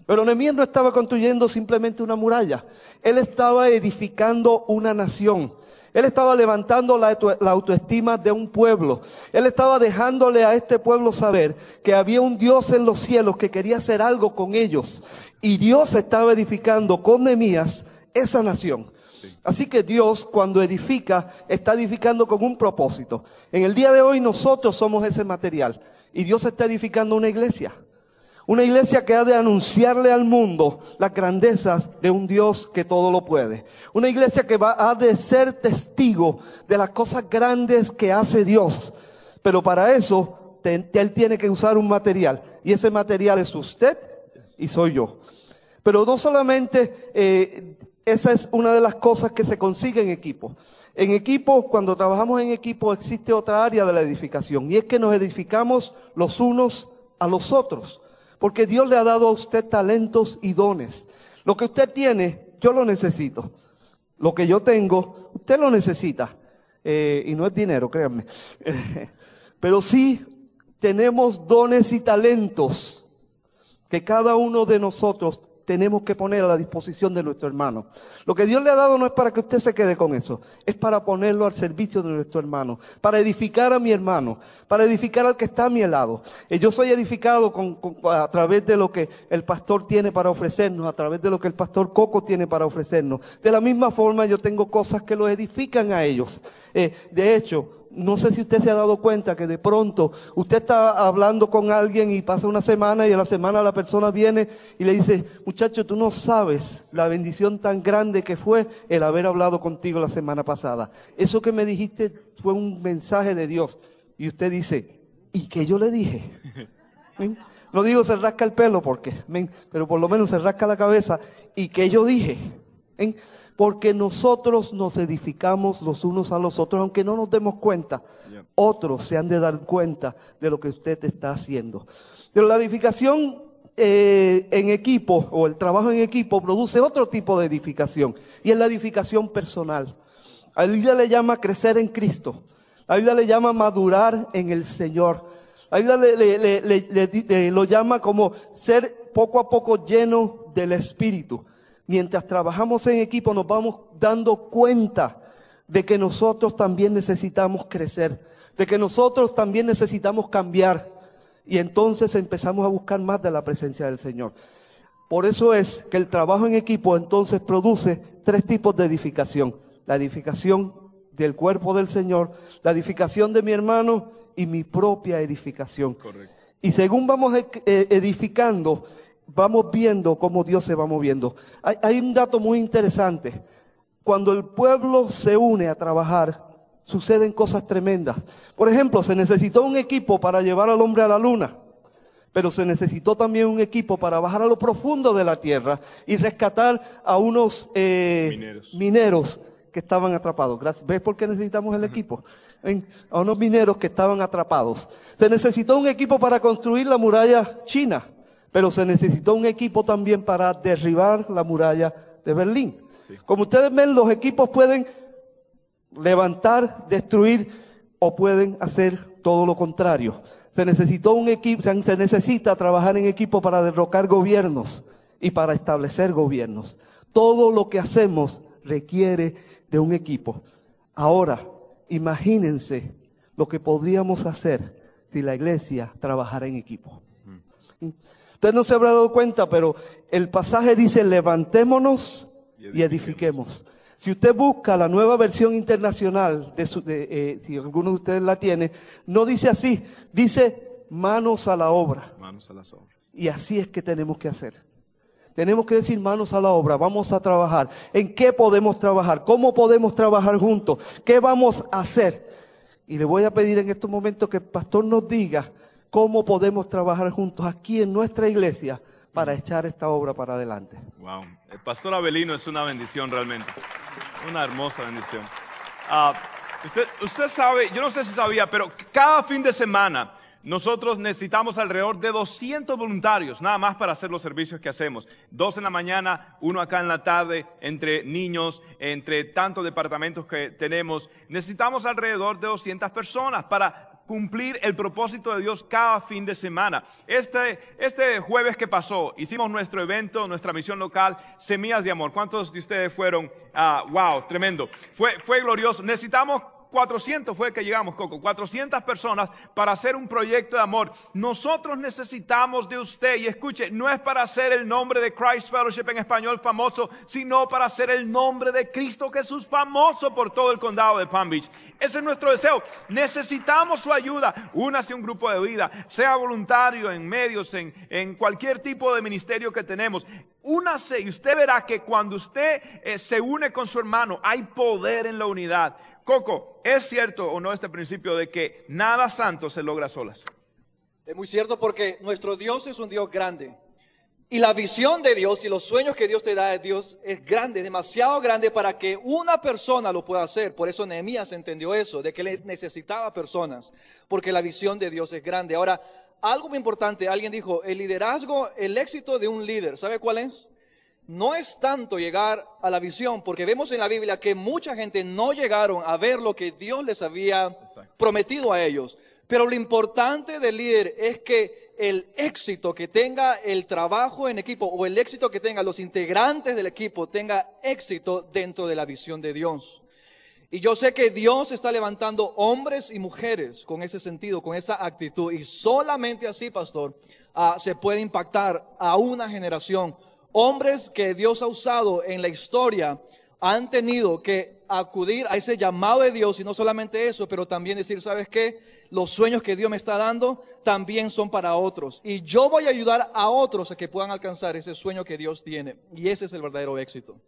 Pero Nehemías no estaba construyendo simplemente una muralla. Él estaba edificando una nación. Él estaba levantando la, autoestima de un pueblo. Él estaba dejándole a este pueblo saber que había un Dios en los cielos que quería hacer algo con ellos. Y Dios estaba edificando con Nehemías esa nación. Así que Dios cuando edifica está edificando con un propósito. En el día de hoy nosotros somos ese material y Dios está edificando una iglesia. Una iglesia que ha de anunciarle al mundo las grandezas de un Dios que todo lo puede. Una iglesia que va, ha de ser testigo de las cosas grandes que hace Dios. Pero para eso, Él tiene que usar un material. Y ese material es usted y soy yo. Pero no solamente eh, esa es una de las cosas que se consigue en equipo. En equipo, cuando trabajamos en equipo, existe otra área de la edificación. Y es que nos edificamos los unos a los otros. Porque Dios le ha dado a usted talentos y dones. Lo que usted tiene, yo lo necesito. Lo que yo tengo, usted lo necesita. Eh, y no es dinero, créanme. [LAUGHS] Pero sí tenemos dones y talentos que cada uno de nosotros tenemos que poner a la disposición de nuestro hermano. Lo que Dios le ha dado no es para que usted se quede con eso, es para ponerlo al servicio de nuestro hermano, para edificar a mi hermano, para edificar al que está a mi lado. Y yo soy edificado a través de lo que el pastor tiene para ofrecernos, a través de lo que el pastor Coco tiene para ofrecernos. De la misma forma yo tengo cosas que los edifican a ellos. Eh, de hecho, no sé si usted se ha dado cuenta que de pronto usted está hablando con alguien y pasa una semana y a la semana la persona viene y le dice, muchacho, tú no sabes la bendición tan grande que fue el haber hablado contigo la semana pasada. Eso que me dijiste fue un mensaje de Dios. Y usted dice, ¿y qué yo le dije? [LAUGHS] No digo se rasca el pelo porque, pero por lo menos se rasca la cabeza. ¿Y qué yo dije? Porque nosotros nos edificamos los unos a los otros, aunque no nos demos cuenta. Otros se han de dar cuenta de lo que usted está haciendo. Pero la edificación eh, en equipo o el trabajo en equipo produce otro tipo de edificación y es la edificación personal. La Biblia le llama crecer en Cristo. La Biblia le llama madurar en el Señor. La Biblia le, lo llama como ser poco a poco lleno del Espíritu mientras trabajamos en equipo nos vamos dando cuenta de que nosotros también necesitamos crecer, de que nosotros también necesitamos cambiar. Y entonces empezamos a buscar más de la presencia del Señor. Por eso es que el trabajo en equipo entonces produce tres tipos de edificación. La edificación del cuerpo del Señor, la edificación de mi hermano y mi propia edificación. Y según vamos eh, edificando, vamos viendo cómo Dios se va moviendo. Hay, un dato muy interesante. Cuando el pueblo se une a trabajar, suceden cosas tremendas. Por ejemplo, se necesitó un equipo para llevar al hombre a la luna, pero se necesitó también un equipo para bajar a lo profundo de la tierra y rescatar a unos eh, mineros. que estaban atrapados. ¿Ves por qué necesitamos el equipo? A unos mineros que estaban atrapados. Se necesitó un equipo para construir la muralla china. Pero se necesitó un equipo también para derribar la muralla de Berlín. Como ustedes ven, los equipos pueden levantar, destruir o pueden hacer todo lo contrario. Se necesitó un equipo, se necesita trabajar en equipo para derrocar gobiernos y para establecer gobiernos. Todo lo que hacemos requiere de un equipo. Ahora, imagínense lo que podríamos hacer si la iglesia trabajara en equipo. Usted no se habrá dado cuenta, pero el pasaje dice, levantémonos y edifiquemos. Si usted busca la nueva versión internacional, de, eh, si alguno de ustedes la tiene, no dice así, dice manos a la obra. Manos a las obras. Y así es que tenemos que hacer. Tenemos que decir manos a la obra, vamos a trabajar. ¿En qué podemos trabajar? ¿Cómo podemos trabajar juntos? ¿Qué vamos a hacer? Y le voy a pedir en estos momentos que el pastor nos diga cómo podemos trabajar juntos aquí en nuestra iglesia para echar esta obra para adelante. Wow, el pastor Abelino es una bendición realmente, una hermosa bendición. Ah, usted, usted sabe, yo no sé si sabía, pero cada fin de semana nosotros necesitamos alrededor de 200 voluntarios, nada más para hacer los servicios que hacemos. Dos en la mañana, uno acá en la tarde, entre niños, entre tantos departamentos que tenemos. Necesitamos alrededor de 200 personas para cumplir el propósito de Dios cada fin de semana. Este, este jueves que pasó, hicimos nuestro evento, nuestra misión local, Semillas de Amor. ¿Cuántos de ustedes fueron? Ah, wow, tremendo. Fue, fue glorioso. Necesitamos 400 fue que llegamos, Coco, 400 personas para hacer un proyecto de amor. Nosotros necesitamos de usted, y escuche, no es para hacer el nombre de Christ Fellowship en español famoso, sino para hacer el nombre de Cristo Jesús famoso por todo el condado de Palm Beach. Ese es nuestro deseo. Necesitamos su ayuda. Únase un grupo de vida, sea voluntario en medios, en, en cualquier tipo de ministerio que tenemos. Únase y usted verá que cuando usted eh, se une con su hermano, hay poder en la unidad. Coco, ¿es cierto o no este principio de que nada santo se logra solas? Es muy cierto porque nuestro Dios es un Dios grande. Y la visión de Dios y los sueños que Dios te da de Dios es grande, demasiado grande para que una persona lo pueda hacer. Por eso Nehemías entendió eso, de que necesitaba personas, porque la visión de Dios es grande. Ahora, algo muy importante, alguien dijo, el liderazgo, el éxito de un líder, ¿sabe cuál es? No es tanto llegar a la visión, porque vemos en la Biblia que mucha gente no llegaron a ver lo que Dios les había prometido a ellos. Pero lo importante del líder es que el éxito que tenga el trabajo en equipo o el éxito que tengan los integrantes del equipo tenga éxito dentro de la visión de Dios. Y yo sé que Dios está levantando hombres y mujeres con ese sentido, con esa actitud. Y solamente así, pastor, ah, se puede impactar a una generación hombres que Dios ha usado en la historia han tenido que acudir a ese llamado de Dios y no solamente eso, pero también decir, ¿sabes qué? Los sueños que Dios me está dando también son para otros. Y yo voy a ayudar a otros a que puedan alcanzar ese sueño que Dios tiene. Y ese es el verdadero éxito.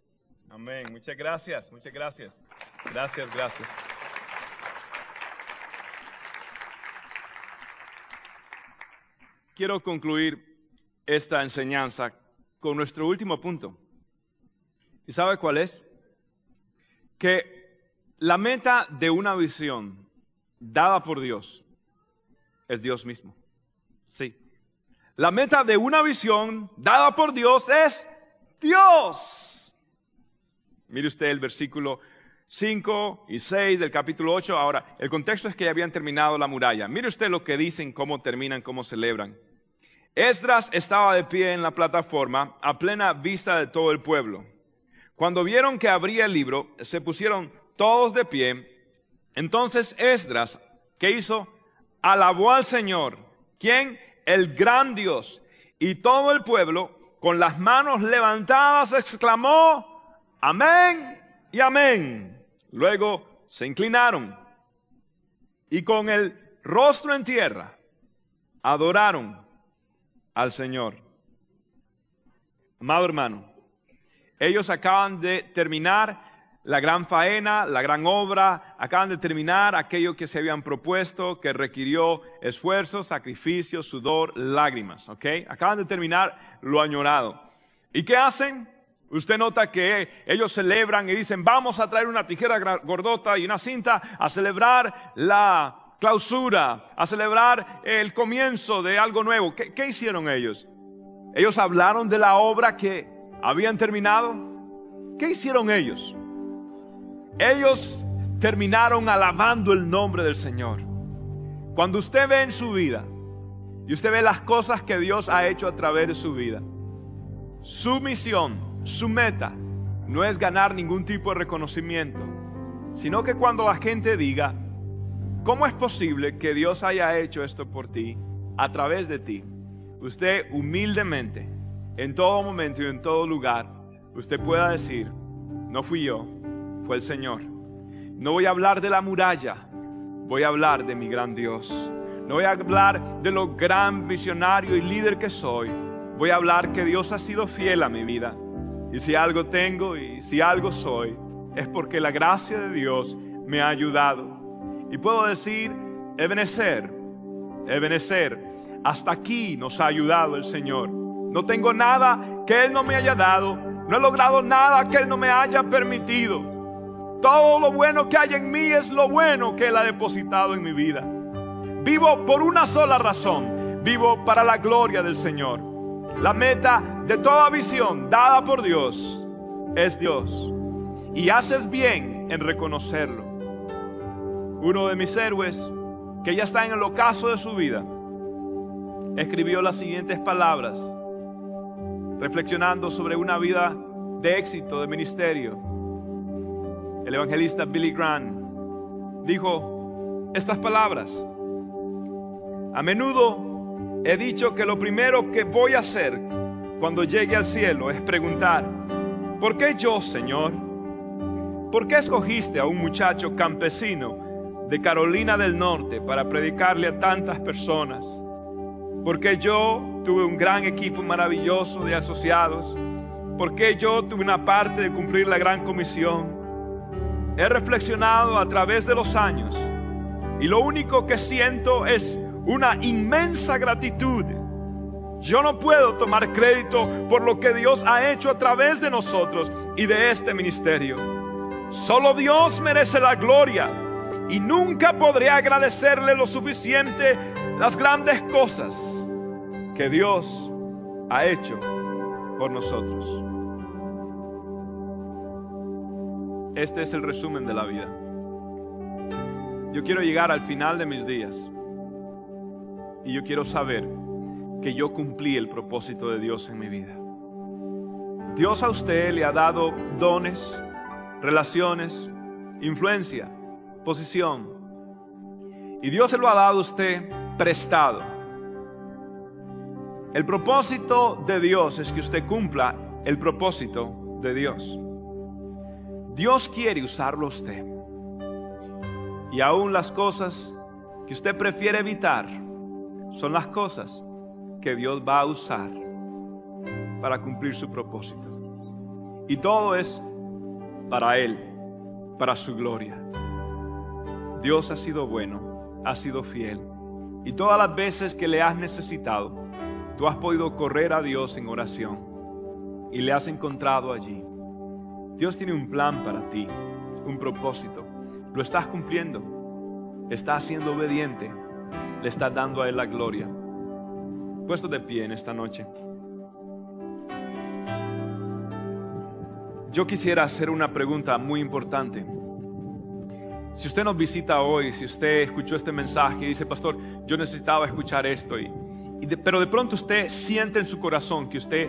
Amén. Muchas gracias, muchas gracias. Gracias, gracias. Quiero concluir esta enseñanza con nuestro último punto. ¿Y sabe cuál es? Que la meta de una visión dada por Dios es Dios mismo. Sí. La meta de una visión dada por Dios es Dios. Mire usted el versículo 5 y 6 del capítulo 8. Ahora, el contexto es que ya habían terminado la muralla. Mire usted lo que dicen, cómo terminan, cómo celebran. Esdras estaba de pie en la plataforma a plena vista de todo el pueblo. Cuando vieron que abría el libro, se pusieron todos de pie. Entonces Esdras, ¿qué hizo? Alabó al Señor. ¿Quién? El gran Dios. Y todo el pueblo, con las manos levantadas, exclamó, amén y amén. Luego se inclinaron y con el rostro en tierra adoraron al Señor. Amado hermano, ellos acaban de terminar la gran faena, la gran obra, acaban de terminar aquello que se habían propuesto, que requirió esfuerzo, sacrificio, sudor, lágrimas, ¿ok? Acaban de terminar lo añorado. ¿Y qué hacen? Usted nota que ellos celebran y dicen, vamos a traer una tijera gordota y una cinta a celebrar la clausura, a celebrar el comienzo de algo nuevo. ¿Qué, hicieron ellos? Ellos hablaron de la obra que habían terminado. ¿Qué hicieron ellos? Ellos terminaron alabando el nombre del Señor. Cuando usted ve en su vida y usted ve las cosas que Dios ha hecho a través de su vida, su misión, su meta, no es ganar ningún tipo de reconocimiento, sino que cuando la gente diga, ¿cómo es posible que Dios haya hecho esto por ti a través de ti? Usted humildemente, en todo momento y en todo lugar, usted pueda decir, no fui yo, fue el Señor. No voy a hablar de la muralla, voy a hablar de mi gran Dios. No voy a hablar de lo gran visionario y líder que soy. Voy a hablar que Dios ha sido fiel a mi vida. Y si algo tengo y si algo soy, es porque la gracia de Dios me ha ayudado. Y puedo decir, Ebenezer, Ebenezer, hasta aquí nos ha ayudado el Señor. No tengo nada que Él no me haya dado. No he logrado nada que Él no me haya permitido. Todo lo bueno que hay en mí es lo bueno que Él ha depositado en mi vida. Vivo por una sola razón. Vivo para la gloria del Señor. La meta de toda visión dada por Dios es Dios. Y haces bien en reconocerlo. Uno de mis héroes, que ya está en el ocaso de su vida, escribió las siguientes palabras, reflexionando sobre una vida de éxito, de ministerio el evangelista Billy Graham dijo estas palabras. A menudo he dicho que lo primero que voy a hacer cuando llegue al cielo es preguntar, ¿por qué yo, Señor? ¿Por qué escogiste a un muchacho campesino de Carolina del Norte para predicarle a tantas personas? Porque yo tuve un gran equipo maravilloso de asociados. Porque yo tuve una parte de cumplir la gran comisión he reflexionado a través de los años y lo único que siento es una inmensa gratitud. Yo no puedo tomar crédito por lo que Dios ha hecho a través de nosotros y de este ministerio. Solo Dios merece la gloria y nunca podré agradecerle lo suficiente las grandes cosas que Dios ha hecho por nosotros. Este es el resumen de la vida. Yo quiero llegar al final de mis días y yo quiero saber que yo cumplí el propósito de Dios en mi vida. Dios a usted le ha dado dones, relaciones, influencia, posición. Y Dios se lo ha dado a usted prestado. El propósito de Dios es que usted cumpla el propósito de Dios. Dios quiere usarlo a usted. Y aún las cosas que usted prefiere evitar son las cosas que Dios va a usar para cumplir su propósito. Y todo es para Él, para su gloria. Dios ha sido bueno, ha sido fiel. Y todas las veces que le has necesitado, tú has podido correr a Dios en oración y le has encontrado allí. Dios tiene un plan para ti, un propósito. Lo estás cumpliendo. Estás siendo obediente. Le estás dando a Él la gloria. Puesto de pie en esta noche. Yo quisiera hacer una pregunta muy importante. Si usted nos visita hoy, si usted escuchó este mensaje y dice, pastor, yo necesitaba escuchar esto, y, pero de pronto usted siente en su corazón que usted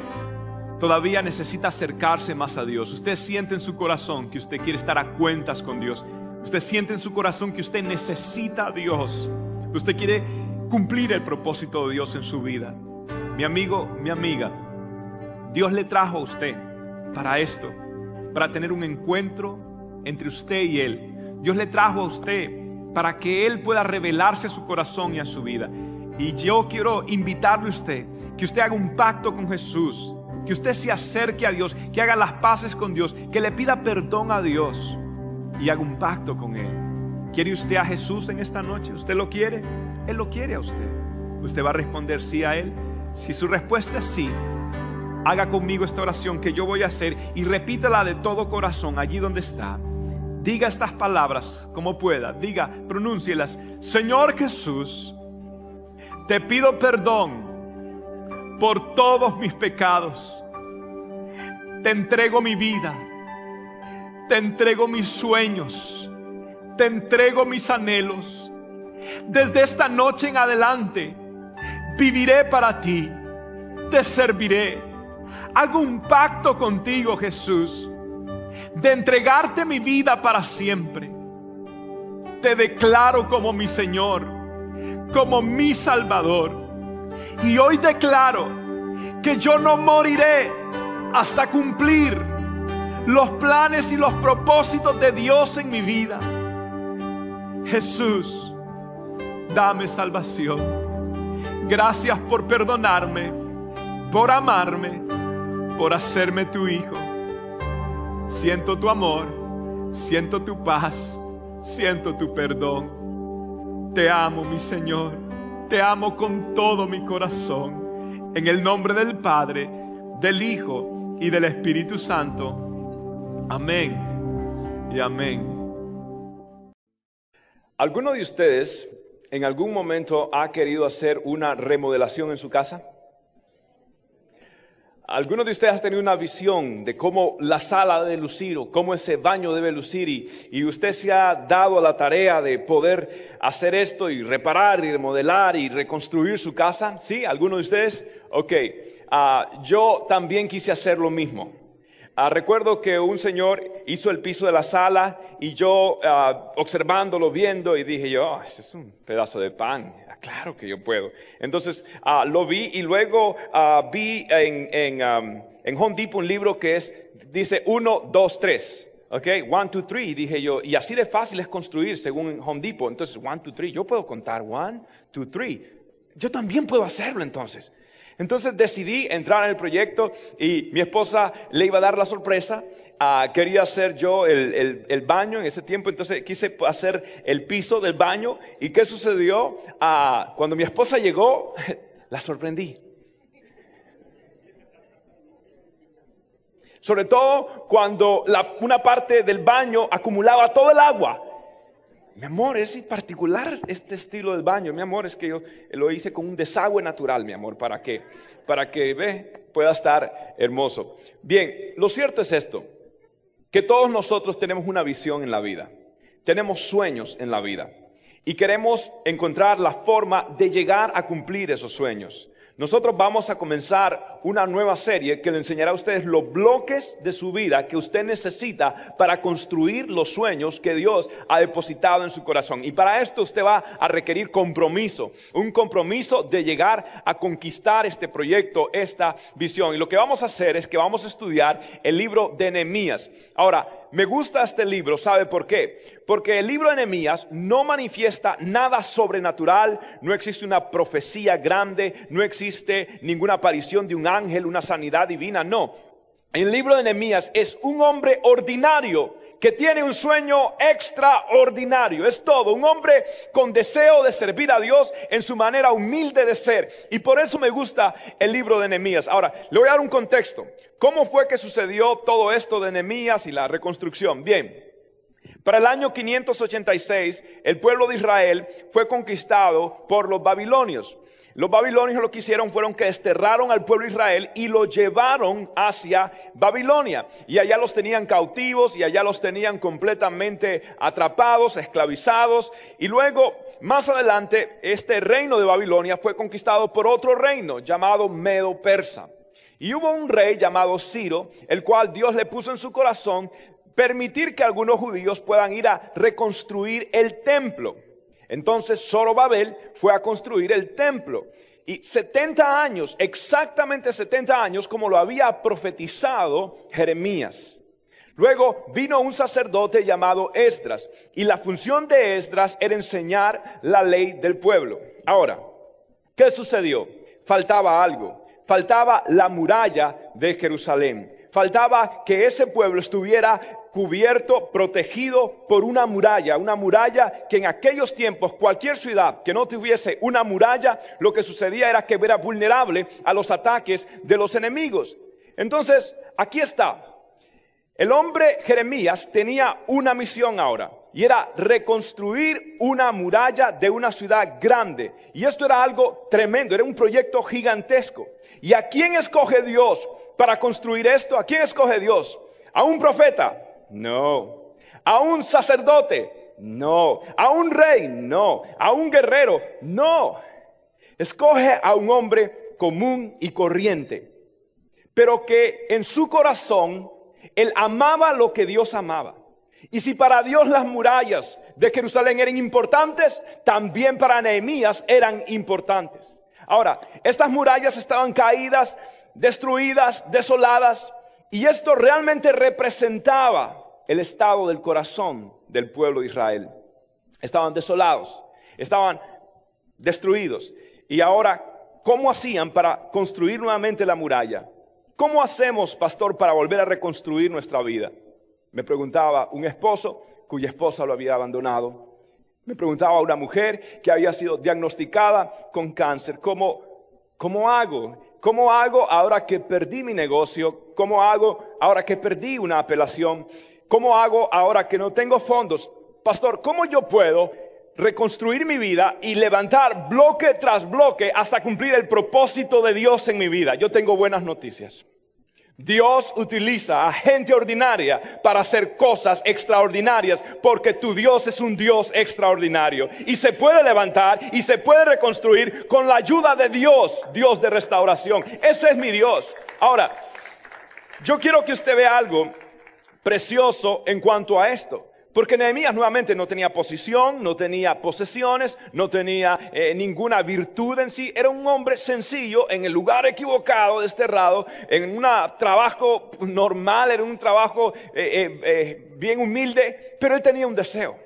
todavía necesita acercarse más a Dios. Usted siente en su corazón que usted quiere estar a cuentas con Dios. Usted siente en su corazón que usted necesita a Dios. Usted quiere cumplir el propósito de Dios en su vida. Mi amigo, mi amiga, Dios le trajo a usted para esto, para tener un encuentro entre usted y Él. Dios le trajo a usted para que Él pueda revelarse a su corazón y a su vida. Y yo quiero invitarle a usted que usted haga un pacto con Jesús que usted se acerque a Dios, que haga las paces con Dios, que le pida perdón a Dios y haga un pacto con Él. ¿Quiere usted a Jesús en esta noche? ¿Usted lo quiere? Él lo quiere a usted. Usted va a responder sí a Él. Si su respuesta es sí, haga conmigo esta oración que yo voy a hacer y repítela de todo corazón allí donde está. Diga estas palabras como pueda. Diga, pronúncielas. Señor Jesús, te pido perdón por todos mis pecados. Te entrego mi vida, te entrego mis sueños, te entrego mis anhelos. Desde esta noche en adelante, viviré para ti, te serviré. Hago un pacto contigo, Jesús, de entregarte mi vida para siempre. Te declaro como mi Señor, como mi Salvador. Y hoy declaro que yo no moriré hasta cumplir los planes y los propósitos de Dios en mi vida. Jesús, dame salvación. Gracias por perdonarme, por amarme, por hacerme tu hijo. Siento tu amor, siento tu paz, siento tu perdón. Te amo, mi Señor, te amo con todo mi corazón. En el nombre del Padre, del Hijo y del Espíritu Santo. Amén y amén. ¿Alguno de ustedes en algún momento ha querido hacer una remodelación en su casa? ¿Alguno de ustedes ha tenido una visión de cómo la sala debe lucir o cómo ese baño debe lucir y, y usted se ha dado a la tarea de poder hacer esto y reparar y remodelar y reconstruir su casa? ¿Sí? ¿Alguno de ustedes? Ok. Ah, yo también quise hacer lo mismo. Ah, recuerdo que un señor hizo el piso de la sala y yo ah, observándolo, viendo y dije yo, "Ah, ese es un pedazo de pan. Claro que yo puedo. Entonces ah, lo vi y luego ah, vi en, en, am, en Home Depot un libro que es, dice 1, 2, 3. Ok, 1, 2, 3, dije yo, y así de fácil es construir según Home Depot. Entonces, 1, 2, 3, yo puedo contar 1, 2, 3. Yo también puedo hacerlo entonces. Entonces decidí entrar en el proyecto y mi esposa le iba a dar la sorpresa. Ah, quería hacer yo el, el- baño en ese tiempo, entonces quise hacer el piso del baño. ¿Y qué sucedió? Ah, cuando mi esposa llegó, [LAUGHS] la sorprendí. Sobre todo cuando una parte del baño acumulaba todo el agua. Mi amor, es particular este estilo del baño. Mi amor, es que yo lo hice con un desagüe natural, mi amor, para que, para que ve, pueda estar hermoso. Bien, lo cierto es esto, que todos nosotros tenemos una visión en la vida, tenemos sueños en la vida y queremos encontrar la forma de llegar a cumplir esos sueños. Nosotros vamos a comenzar una nueva serie que le enseñará a ustedes los bloques de su vida que usted necesita para construir los sueños que Dios ha depositado en su corazón. Y para esto usted va a requerir compromiso, un compromiso de llegar a conquistar este proyecto, esta visión. Y lo que vamos a hacer es que vamos a estudiar el libro de Nehemías. Ahora, me gusta este libro, ¿sabe por qué? Porque el libro de Nehemías no manifiesta nada sobrenatural, no existe una profecía grande, no existe ninguna aparición de un ángel, una sanidad divina, no. El libro de Nehemías es un hombre ordinario que tiene un sueño extraordinario. Es todo, un hombre con deseo de servir a Dios en su manera humilde de ser. Y por eso me gusta el libro de Nehemías. Ahora, le voy a dar un contexto. ¿Cómo fue que sucedió todo esto de Nehemías y la reconstrucción? Bien. Para el año 586, el pueblo de Israel fue conquistado por los babilonios. Los babilonios lo que hicieron fueron que desterraron al pueblo de Israel y lo llevaron hacia Babilonia. Y allá los tenían cautivos y allá los tenían completamente atrapados, esclavizados. Y luego, más adelante, este reino de Babilonia fue conquistado por otro reino llamado Medo-Persa. Y hubo un rey llamado Ciro, el cual Dios le puso en su corazón permitir que algunos judíos puedan ir a reconstruir el templo. Entonces Zorobabel fue a construir el templo. Y 70 años, exactamente 70 años, como lo había profetizado Jeremías. Luego vino un sacerdote llamado Esdras. Y la función de Esdras era enseñar la ley del pueblo. Ahora, ¿qué sucedió? Faltaba algo. Faltaba la muralla de Jerusalén. Faltaba que ese pueblo estuviera cubierto, protegido por una muralla, una muralla que en aquellos tiempos cualquier ciudad que no tuviese una muralla, lo que sucedía era que era vulnerable a los ataques de los enemigos. Entonces, aquí está. El hombre Jeremías tenía una misión ahora y era reconstruir una muralla de una ciudad grande. Y esto era algo tremendo, era un proyecto gigantesco. ¿Y a quién escoge Dios para construir esto? ¿A quién escoge Dios? ¿A un profeta? No. A un sacerdote, no. A un rey, no. A un guerrero, no. Escoge a un hombre común y corriente, pero que en su corazón él amaba lo que Dios amaba. Y si para Dios las murallas de Jerusalén eran importantes, también para Nehemías eran importantes. Ahora, estas murallas estaban caídas, destruidas, desoladas, y esto realmente representaba el estado del corazón del pueblo de Israel. Estaban desolados, estaban destruidos. Y ahora, ¿cómo hacían para construir nuevamente la muralla? ¿Cómo hacemos, pastor, para volver a reconstruir nuestra vida? Me preguntaba un esposo cuya esposa lo había abandonado. Me preguntaba una mujer que había sido diagnosticada con cáncer. ¿Cómo, cómo hago? ¿Cómo hago ahora que perdí mi negocio? ¿Cómo hago ahora que perdí una apelación? ¿Cómo hago ahora que no tengo fondos? Pastor, ¿cómo yo puedo reconstruir mi vida y levantar bloque tras bloque hasta cumplir el propósito de Dios en mi vida? Yo tengo buenas noticias. Dios utiliza a gente ordinaria para hacer cosas extraordinarias porque tu Dios es un Dios extraordinario y se puede levantar y se puede reconstruir con la ayuda de Dios, Dios de restauración. Ese es mi Dios. Ahora, yo quiero que usted vea algo precioso en cuanto a esto. Porque Nehemías nuevamente no tenía posición, no tenía posesiones, no tenía eh, ninguna virtud en sí. Era un hombre sencillo, en el lugar equivocado, desterrado, en un trabajo normal, era un trabajo eh, eh, bien humilde, pero él tenía un deseo.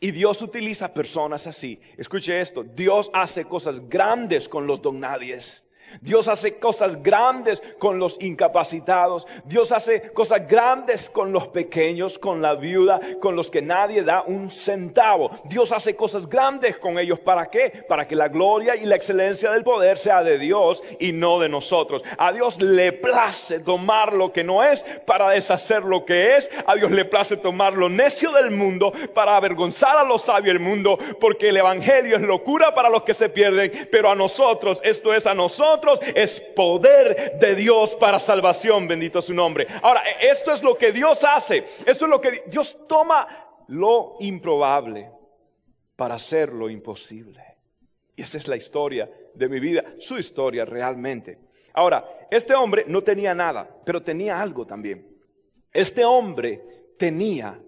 Y Dios utiliza personas así. Escuche esto, Dios hace cosas grandes con los donadies. Dios hace cosas grandes con los incapacitados. Dios hace cosas grandes con los pequeños, con la viuda, con los que nadie da un centavo. Dios hace cosas grandes con ellos. ¿Para qué? Para que la gloria y la excelencia del poder sea de Dios y no de nosotros. A Dios le place tomar lo que no es para deshacer lo que es. A Dios le place tomar lo necio del mundo para avergonzar a los sabios del mundo. Porque el Evangelio es locura para los que se pierden. Pero a nosotros, esto es a nosotros es poder de Dios para salvación, bendito su nombre. Ahora, e, esto es lo que Dios hace, esto es lo que Dios toma lo improbable para hacer lo imposible. Y esa es la historia de mi vida, su historia realmente. Ahora, este hombre no tenía nada, pero tenía algo también. Este hombre tenía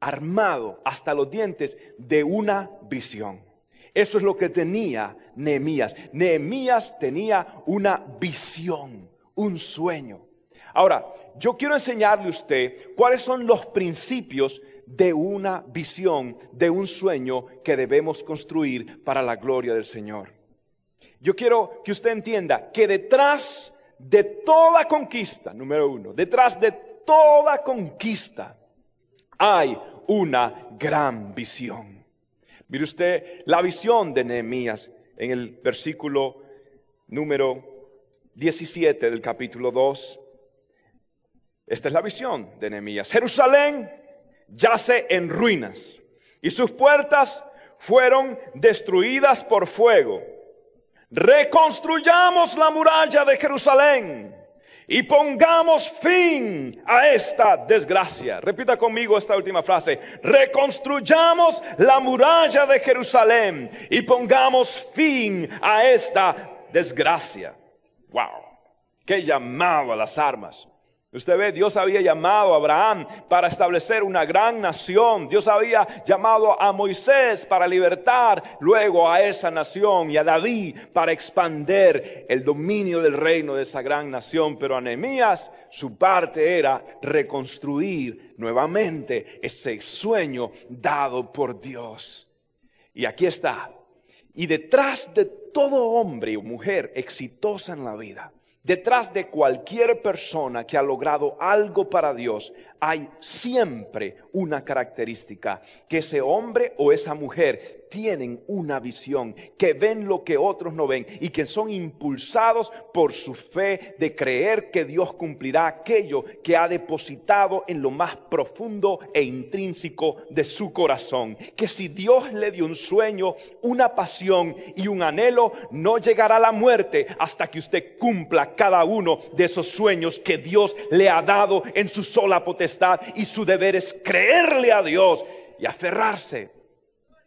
armado hasta los dientes de una visión. Eso es lo que tenía Nehemías. Nehemías tenía una visión, un sueño. Ahora, yo quiero enseñarle a usted cuáles son los principios de una visión, de un sueño que debemos construir para la gloria del Señor. Yo quiero que usted entienda que detrás de toda conquista, número uno, detrás de toda conquista hay una gran visión. Mire usted la visión de Nehemías en el versículo número 17 del capítulo 2. Esta es la visión de Nehemías. Jerusalén yace en ruinas y sus puertas fueron destruidas por fuego. Reconstruyamos la muralla de Jerusalén y pongamos fin a esta desgracia. Repita conmigo esta última frase. Reconstruyamos la muralla de Jerusalén y pongamos fin a esta desgracia. Wow. Qué llamado a las armas. Usted ve, Dios había llamado a Abraham para establecer una gran nación. Dios había llamado a Moisés para libertar luego a esa nación y a David para expander el dominio del reino de esa gran nación. Pero a Nehemías su parte era reconstruir nuevamente ese sueño dado por Dios. Y aquí está. Y detrás de todo hombre o mujer exitosa en la vida, Detrás de cualquier persona que ha logrado algo para Dios hay siempre una característica, que ese hombre o esa mujer tienen una visión, que ven lo que otros no ven y que son impulsados por su fe de creer que Dios cumplirá aquello que ha depositado en lo más profundo e intrínseco de su corazón. Que si Dios le dio un sueño, una pasión y un anhelo, no llegará la muerte hasta que usted cumpla cada uno de esos sueños que Dios le ha dado en su sola potestad y su deber es creerle a Dios y aferrarse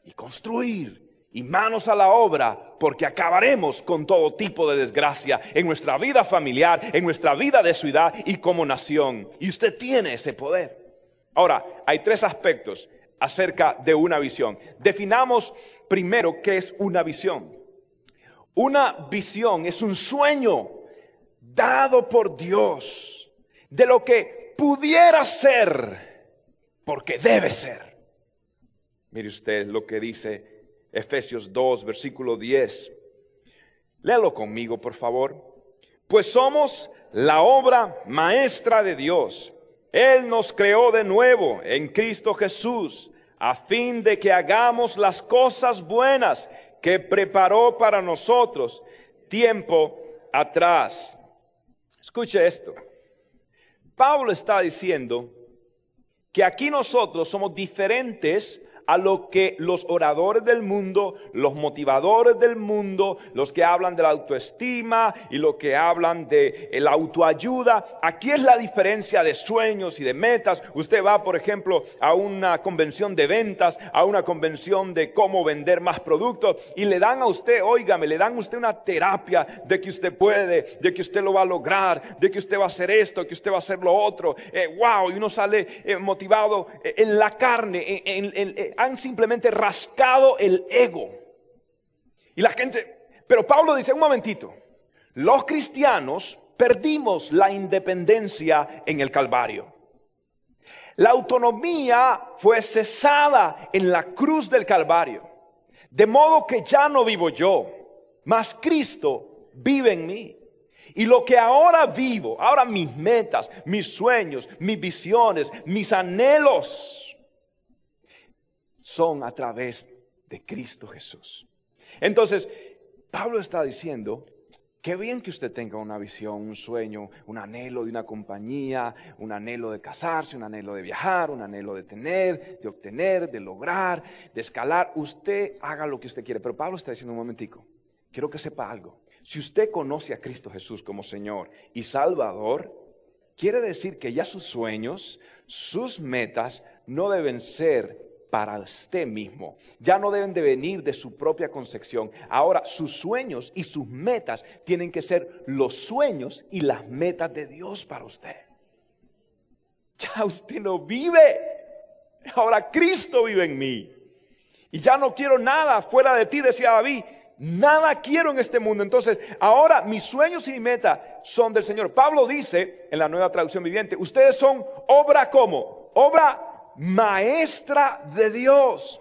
y construir y manos a la obra, porque acabaremos con todo tipo de desgracia en nuestra vida familiar, en nuestra vida de ciudad y como nación. Y usted tiene ese poder. Ahora, hay tres aspectos acerca de una visión. Definamos primero qué es una visión. Una visión es un sueño dado por Dios de lo que pudiera ser, porque debe ser. Mire usted lo que dice Efesios 2, versículo 10. Léalo conmigo, por favor. Pues somos la obra maestra de Dios. Él nos creó de nuevo en Cristo Jesús, a fin de que hagamos las cosas buenas que preparó para nosotros tiempo atrás. Escuche esto. Pablo está diciendo que aquí nosotros somos diferentes a lo que los oradores del mundo, los motivadores del mundo, los que hablan de la autoestima y los que hablan de la autoayuda. Aquí es la diferencia de sueños y de metas. Usted va, por ejemplo, a una convención de ventas, a una convención de cómo vender más productos y le dan a usted, óigame, le dan a usted una terapia de que usted puede, de que usted lo va a lograr, de que usted va a hacer esto, que usted va a hacer lo otro. wow, eh, y uno sale eh, motivado eh, en la carne, en, han simplemente rascado el ego. Y la gente, pero Pablo dice, un momentito, los cristianos perdimos la independencia en el Calvario. La autonomía fue cesada en la cruz del Calvario. De modo que ya no vivo yo, mas Cristo vive en mí. Y lo que ahora vivo, ahora mis metas, mis sueños, mis visiones, mis anhelos, son a través de Cristo Jesús. Entonces, Pablo está diciendo, qué bien que usted tenga una visión, un sueño, un anhelo de una compañía, un anhelo de casarse, un anhelo de viajar, un anhelo de tener, de obtener, de lograr, de escalar. Usted haga lo que usted quiere. Pero Pablo está diciendo un momentico, quiero que sepa algo. Si usted conoce a Cristo Jesús como Señor y Salvador, quiere decir que ya sus sueños, sus metas no deben ser para usted mismo. Ya no deben de venir de su propia concepción. Ahora sus sueños y sus metas tienen que ser los sueños y las metas de Dios para usted. Ya usted no vive. Ahora Cristo vive en mí. Y ya no quiero nada fuera de ti, decía David. Nada quiero en este mundo. Entonces, ahora mis sueños y mi meta son del Señor. Pablo dice en la nueva traducción viviente, ustedes son obra como, obra maestra de Dios.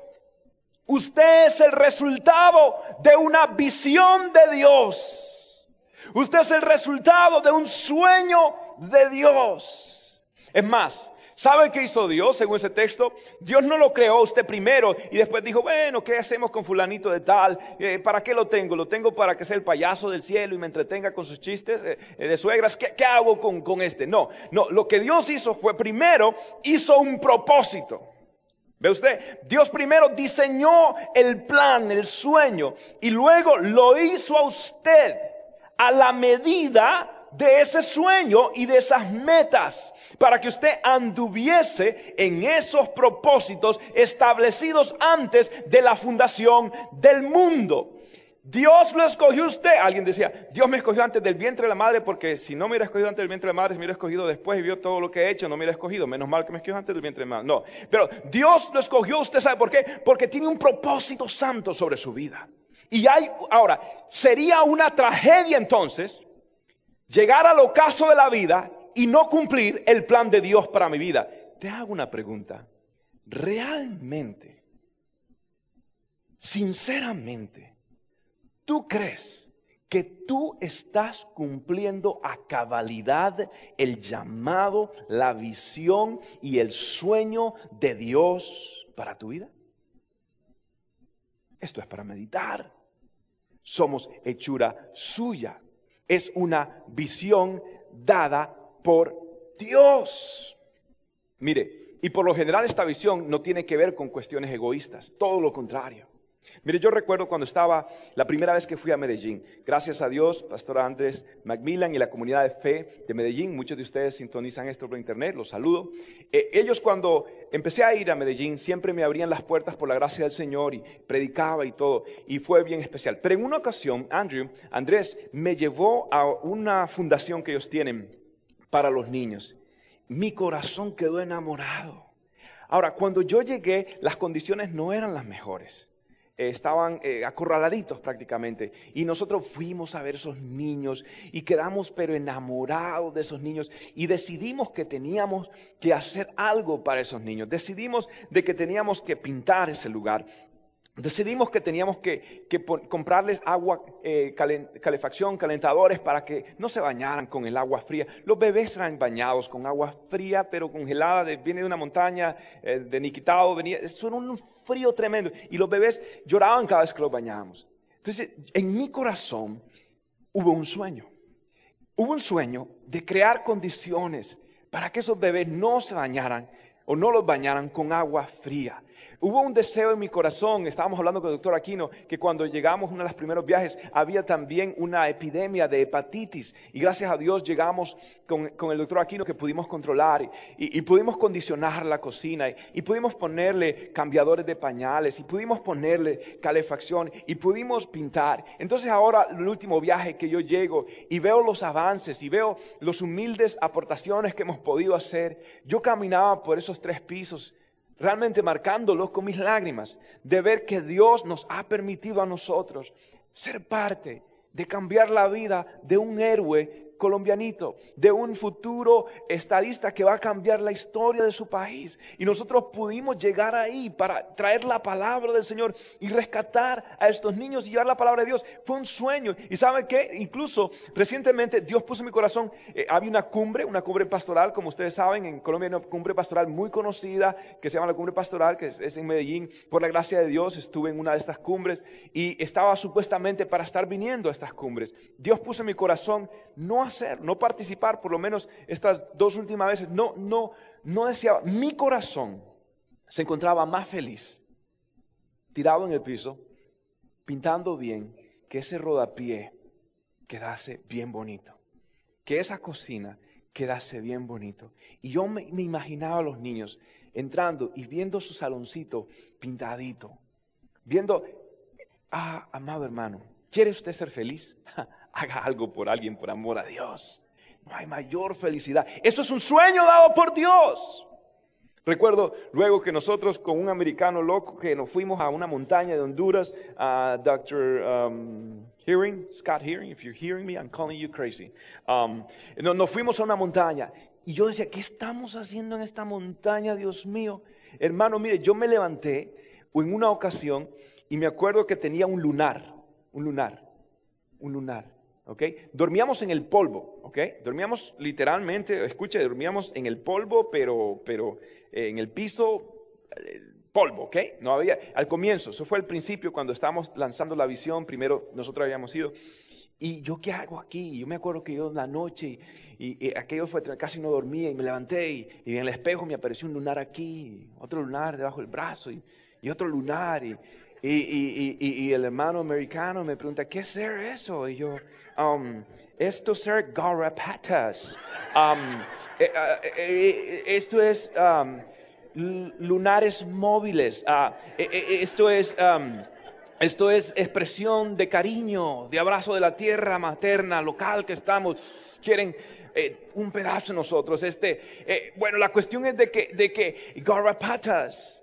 Usted es el resultado de una visión de Dios. Usted es el resultado de un sueño de Dios. Es más, ¿Sabe qué hizo Dios según ese texto? Dios no lo creó usted primero y después dijo, bueno, ¿qué hacemos con fulanito de tal? Eh, ¿Para qué lo tengo? ¿Lo tengo para que sea el payaso del cielo y me entretenga con sus chistes eh, eh, de suegras? ¿Qué, hago con, con este? No, no, lo que Dios hizo fue primero hizo un propósito. ¿Ve usted? Dios primero diseñó el plan, el sueño, y luego lo hizo a usted a la medida de ese sueño y de esas metas para que usted anduviese en esos propósitos establecidos antes de la fundación del mundo. Dios lo escogió usted. Alguien decía, Dios me escogió antes del vientre de la madre porque si no me hubiera escogido antes del vientre de la madre, si me hubiera escogido después y vio todo lo que he hecho, no me hubiera escogido. Menos mal que me escogió antes del vientre de la madre. No, pero Dios lo escogió, usted sabe por qué. Porque tiene un propósito santo sobre su vida. Y hay, ahora, sería una tragedia entonces llegar al ocaso de la vida y no cumplir el plan de Dios para mi vida. Te hago una pregunta. ¿Realmente, sinceramente, tú crees que tú estás cumpliendo a cabalidad el llamado, la visión y el sueño de Dios para tu vida? Esto es para meditar. Somos hechura suya es una visión dada por Dios. Mire, y por lo general esta visión no tiene que ver con cuestiones egoístas, todo lo contrario. Mire, yo recuerdo cuando estaba la primera vez que fui a Medellín. Gracias a Dios, Pastor Andrés Macmillan y la comunidad de fe de Medellín, muchos de ustedes sintonizan esto por internet, los saludo. Eh, ellos cuando empecé a ir a Medellín siempre me abrían las puertas por la gracia del Señor y predicaba y todo, y fue bien especial. Pero en una ocasión, Andrew, Andrés me llevó a una fundación que ellos tienen para los niños. Mi corazón quedó enamorado. Ahora, cuando yo llegué, las condiciones no eran las mejores. Eh, estaban eh, acorraladitos prácticamente. Y nosotros fuimos a ver esos niños y quedamos pero enamorados de esos niños y decidimos que teníamos que hacer algo para esos niños. Decidimos de que teníamos que pintar ese lugar. Decidimos que teníamos que, comprarles agua, eh, calefacción, calentadores para que no se bañaran con el agua fría. Los bebés eran bañados con agua fría, pero congelada, viene de una montaña, de Niquitao, venía, eso era un frío tremendo. Y los bebés lloraban cada vez que los bañábamos. Entonces, en mi corazón hubo un sueño. Hubo un sueño de crear condiciones para que esos bebés no se bañaran o no los bañaran con agua fría. Hubo un deseo en mi corazón, estábamos hablando con el doctor Aquino, que cuando llegamos uno de los primeros viajes había también una epidemia de hepatitis y gracias a Dios llegamos con, el doctor Aquino que pudimos controlar y, pudimos condicionar la cocina y, pudimos ponerle cambiadores de pañales y pudimos ponerle calefacción y pudimos pintar. Entonces ahora el último viaje que yo llego y veo los avances y veo los humildes aportaciones que hemos podido hacer, yo caminaba por esos tres pisos realmente marcándolos con mis lágrimas, de ver que Dios nos ha permitido a nosotros ser parte de cambiar la vida de un héroe colombianito, de un futuro estadista que va a cambiar la historia de su país. Y nosotros pudimos llegar ahí para traer la palabra del Señor y rescatar a estos niños y llevar la palabra de Dios. Fue un sueño. Y saben qué? Incluso recientemente Dios puso en mi corazón, eh, había una cumbre, una cumbre pastoral, como ustedes saben, en Colombia hay una cumbre pastoral muy conocida que se llama la cumbre pastoral, que es en Medellín. Por la gracia de Dios estuve en una de estas cumbres y estaba supuestamente para estar viniendo a estas cumbres. Dios puso en mi corazón no no participar, por lo menos estas dos últimas veces, no, no, no deseaba. Mi corazón se encontraba más feliz, tirado en el piso, pintando bien, que ese rodapié quedase bien bonito, que esa cocina quedase bien bonito. Y yo me, me imaginaba a los niños entrando y viendo su saloncito pintadito, viendo, ah, amado hermano, ¿quiere usted ser feliz? [LAUGHS] haga algo por alguien por amor a Dios. No hay mayor felicidad. Eso es un sueño dado por Dios. Recuerdo luego que nosotros con un americano loco que nos fuimos a una montaña de Honduras, a Dr. Um, Hearing, Scott Hearing, if you're hearing me, I'm calling you crazy. Um, nos fuimos a una montaña y yo decía, ¿qué estamos haciendo en esta montaña, Dios mío? Hermano, mire, yo me levanté en una ocasión y me acuerdo que tenía un lunar, un lunar, un lunar. ¿Ok? Dormíamos en el polvo, ¿ok? Dormíamos literalmente, escuche, dormíamos en el polvo, pero, pero eh, en el piso, polvo, ¿ok? No había, al comienzo, eso fue el principio cuando estábamos lanzando la visión, primero nosotros habíamos ido. Y yo, ¿qué hago aquí? Yo me acuerdo que yo en la noche, y, aquello fue, casi no dormía, y me levanté, y, en el espejo me apareció un lunar aquí, otro lunar debajo del brazo, y, otro lunar, y, y, el hermano americano me pregunta, ¿qué es eso? Y yo, um, esto ser garrapatas. Um, eh, eh, eh, esto es um, lunares móviles. Uh, esto es... Um, esto es expresión de cariño, de abrazo de la tierra materna, local que estamos. Quieren un pedazo de nosotros. Este, bueno, la cuestión es de que, de que garrapatas.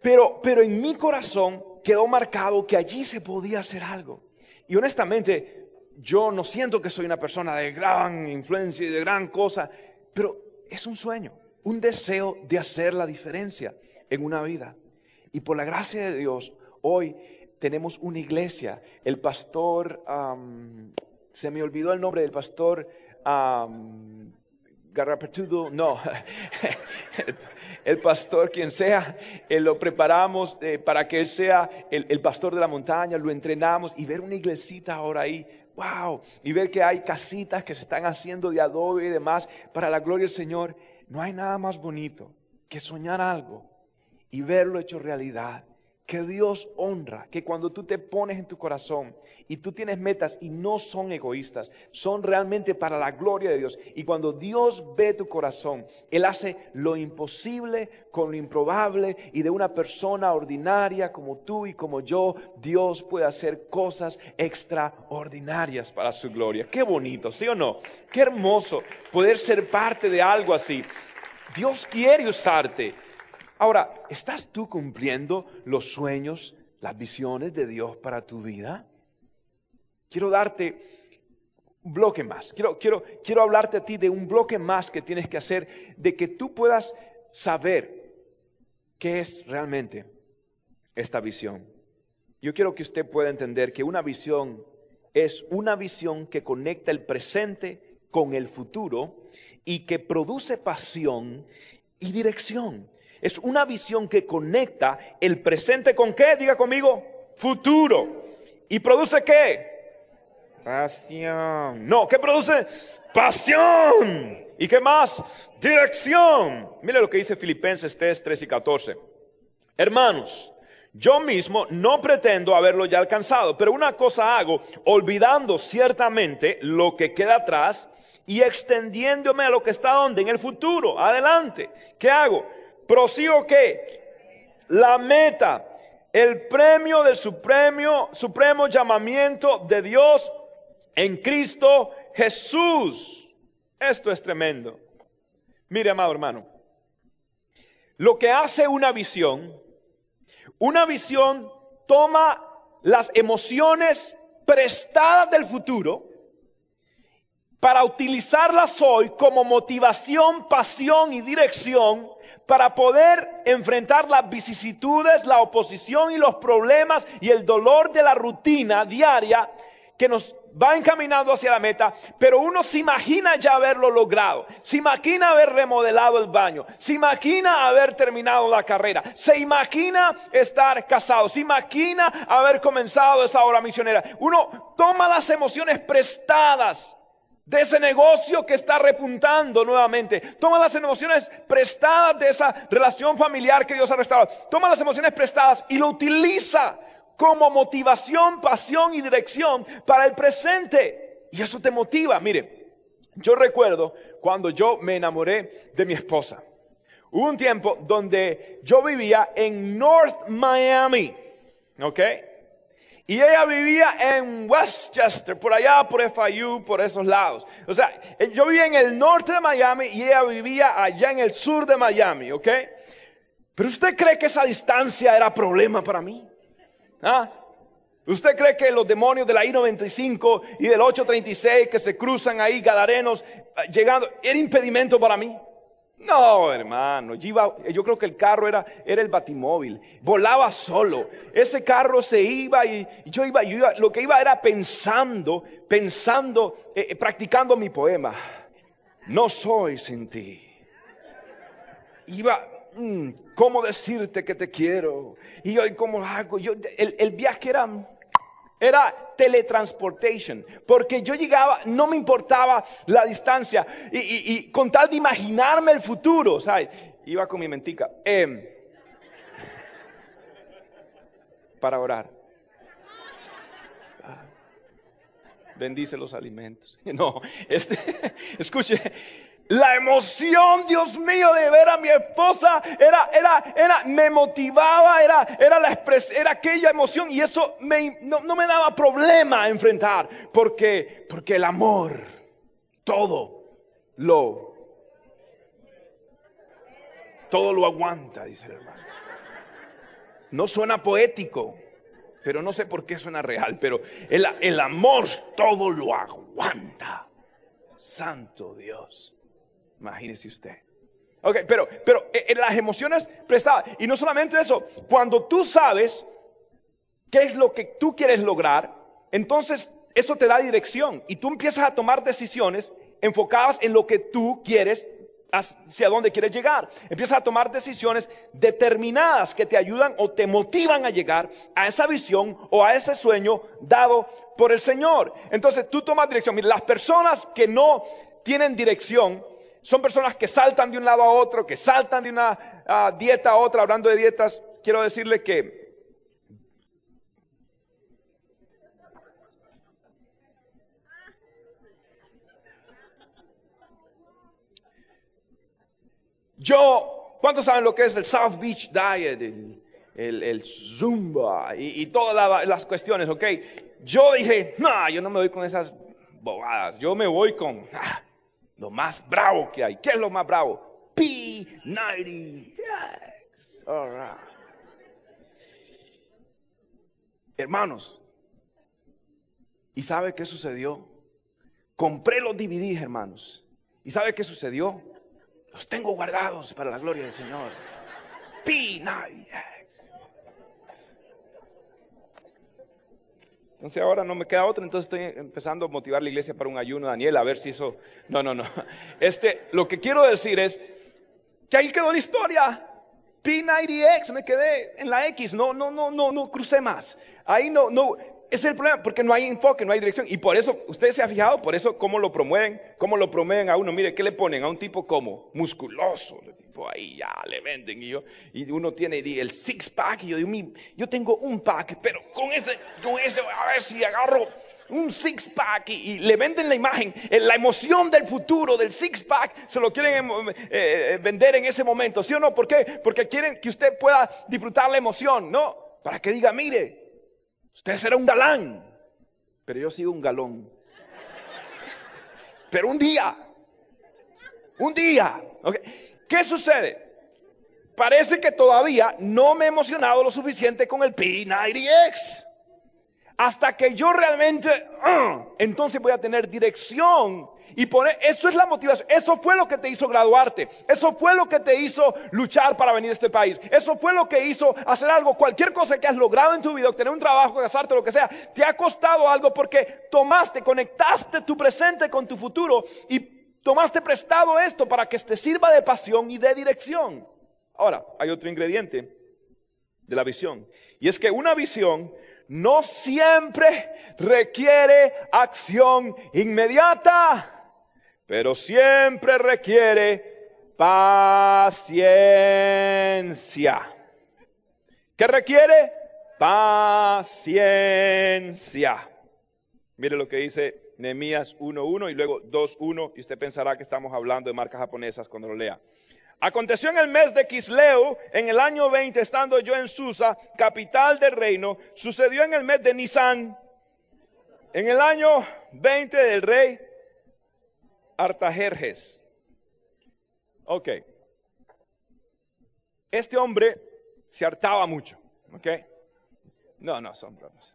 Pero, pero en mi corazón quedó marcado que allí se podía hacer algo. Y honestamente, yo no siento que soy una persona de gran influencia y de gran cosa, pero es un sueño, un deseo de hacer la diferencia en una vida. Y por la gracia de Dios, hoy tenemos una iglesia. El pastor, se me olvidó el nombre del pastor um, Garrapetudo, no, [LAUGHS] el, pastor, quien sea, eh, lo preparamos eh, para que él sea el, el pastor de la montaña, lo entrenamos y ver una iglesita ahora ahí wow, y ver que hay casitas que se están haciendo de adobe y demás para la gloria del Señor. No hay nada más bonito que soñar algo y verlo hecho realidad, que Dios honra, que cuando tú te pones en tu corazón y tú tienes metas y no son egoístas, son realmente para la gloria de Dios. Y cuando Dios ve tu corazón, Él hace lo imposible con lo improbable y de una persona ordinaria como tú y como yo, Dios puede hacer cosas extraordinarias para su gloria. Qué bonito, ¿sí o no? Qué hermoso poder ser parte de algo así. Dios quiere usarte. Ahora, ¿estás tú cumpliendo los sueños, las visiones de Dios para tu vida? Quiero darte un bloque más. Quiero, quiero, quiero hablarte a ti de un bloque más que tienes que hacer, de que tú puedas saber qué es realmente esta visión. Yo quiero que usted pueda entender que una visión es una visión que conecta el presente con el futuro y que produce pasión y dirección. Es una visión que conecta el presente con qué, diga conmigo, futuro. ¿Y produce qué? Pasión. No, ¿qué produce? Pasión. ¿Y qué más? Dirección. Mire lo que dice Filipenses 3, 3 y 14. Hermanos, yo mismo no pretendo haberlo ya alcanzado, pero una cosa hago, olvidando ciertamente lo que queda atrás y extendiéndome a lo que está donde, en el futuro, adelante. ¿Qué hago? Prosigo qué? La meta, el premio del supremo, supremo llamamiento de Dios en Cristo Jesús. Esto es tremendo. Mire, amado hermano, lo que hace una visión, una visión toma las emociones prestadas del futuro para utilizarlas hoy como motivación, pasión y dirección para poder enfrentar las vicisitudes, la oposición y los problemas y el dolor de la rutina diaria que nos va encaminando hacia la meta, pero uno se imagina ya haberlo logrado, se imagina haber remodelado el baño, se imagina haber terminado la carrera, se imagina estar casado, se imagina haber comenzado esa obra misionera. Uno toma las emociones prestadas de ese negocio que está repuntando nuevamente. Toma las emociones prestadas de esa relación familiar que Dios ha restaurado. Toma las emociones prestadas y lo utiliza como motivación, pasión y dirección para el presente. Y eso te motiva. Mire, yo recuerdo cuando yo me enamoré de mi esposa. Hubo un tiempo donde yo vivía en North Miami. ¿Ok? Y ella vivía en Westchester, por allá, por FIU, por esos lados. O sea, eh, yo vivía en el norte de Miami y ella vivía allá en el sur de Miami, ¿ok? Pero usted cree que esa distancia era problema para mí? ¿Ah? ¿Usted cree que los demonios de la I-95 y del 836 que se cruzan ahí, galarenos, eh, llegando, era impedimento para mí? No, hermano, yo, iba, yo creo que el carro era, era el batimóvil, volaba solo. Ese carro se iba y yo iba, yo iba lo que iba era pensando, pensando, eh, eh, practicando mi poema. No soy sin ti. Iba, mm, ¿cómo decirte que te quiero? Y yo, ¿cómo hago? Yo, el, el viaje era era teletransportation, porque yo llegaba, no me importaba la distancia, y, con tal de imaginarme el futuro, ¿sabes? Iba con mi mentica, em, para orar. Bendice los alimentos. [LAUGHS] No, este, [LAUGHS] escuche, la emoción, Dios mío, de ver a mi esposa era, era, era, me motivaba, era, era la era aquella emoción y eso me, no, no, me daba problema enfrentar, porque, porque el amor, todo lo, todo lo aguanta, dice el hermano. No suena poético, pero no sé por qué suena real, pero el, el amor todo lo aguanta. Santo Dios. Imagínese usted. Ok, pero, pero eh, eh, las emociones prestadas. Y no solamente eso, cuando tú sabes qué es lo que tú quieres lograr, entonces eso te da dirección y tú empiezas a tomar decisiones enfocadas en lo que tú quieres, hacia dónde quieres llegar. Empiezas a tomar decisiones determinadas que te ayudan o te motivan a llegar a esa visión o a ese sueño dado por el Señor. Entonces tú tomas dirección. Mira, las personas que no tienen dirección son personas que saltan de un lado a otro, que saltan de una ah, dieta a otra. Hablando de dietas, quiero decirle que Yo, ¿cuántos saben lo que es el South Beach Diet? El, Zumba y, todas las cuestiones, ¿ok? Yo dije, no, yo no me voy con esas bobadas, yo me voy con... Ah, lo más bravo que hay. ¿Qué es lo más bravo? P90. Yes. All. Hermanos, ¿y sabe qué sucedió? Compré los DVDs, hermanos. ¿Y sabe qué sucedió? Los tengo guardados para la gloria del Señor. P90. yes. Entonces ahora no me queda otra, entonces estoy empezando a motivar la iglesia para un ayuno, Daniel, a ver si eso... No, no, no. [LAUGHS] Este, lo que quiero decir es que ahí quedó la historia. P90X, me quedé en la X, no, no, no, no, no crucé más. Ahí no, no, es el problema, porque no hay enfoque, no hay dirección. Y por eso, usted se ha fijado, por eso, cómo lo promueven, cómo lo promueven a uno. Mire, ¿qué le ponen? A un tipo como musculoso, el tipo ahí ya le venden. Y, yo, y uno tiene el six pack, y yo digo, "Mi- yo tengo un pack, pero con ese, con ese, a ver si agarro un six pack y, le venden la imagen, la emoción del futuro, del six pack, se lo quieren em, eh, eh, vender en ese momento, ¿sí o no? ¿Por qué? Porque quieren que usted pueda disfrutar la emoción, ¿no? Para que diga, mire, usted será un galán, pero yo sigo un galón. Pero un día, un día. ¿qué sucede? Parece que todavía no me he emocionado lo suficiente con el P90X hasta que yo realmente, ah, entonces voy a tener dirección y poner, eso es la motivación, eso fue lo que te hizo graduarte, eso fue lo que te hizo luchar para venir a este país, eso fue lo que hizo hacer algo, cualquier cosa que has logrado en tu vida, obtener un trabajo, casarte, lo que sea, te ha costado algo porque tomaste, conectaste tu presente con tu futuro y tomaste prestado esto para que te sirva de pasión y de dirección. Ahora, hay otro ingrediente de la visión. Y es que una visión no siempre requiere acción inmediata, pero siempre requiere paciencia. ¿Qué requiere? Paciencia. Mire lo que dice Nehemías 1.1 y luego 2.1 y usted pensará que estamos hablando de marcas japonesas cuando lo lea. Aconteció en el mes de Kisleu, en el año 20, estando yo en Susa, capital del reino, sucedió en el mes de Nisan, en el año 20 del rey Artajerjes. Ok. Este hombre se hartaba mucho. Ok. No, no, son bromas.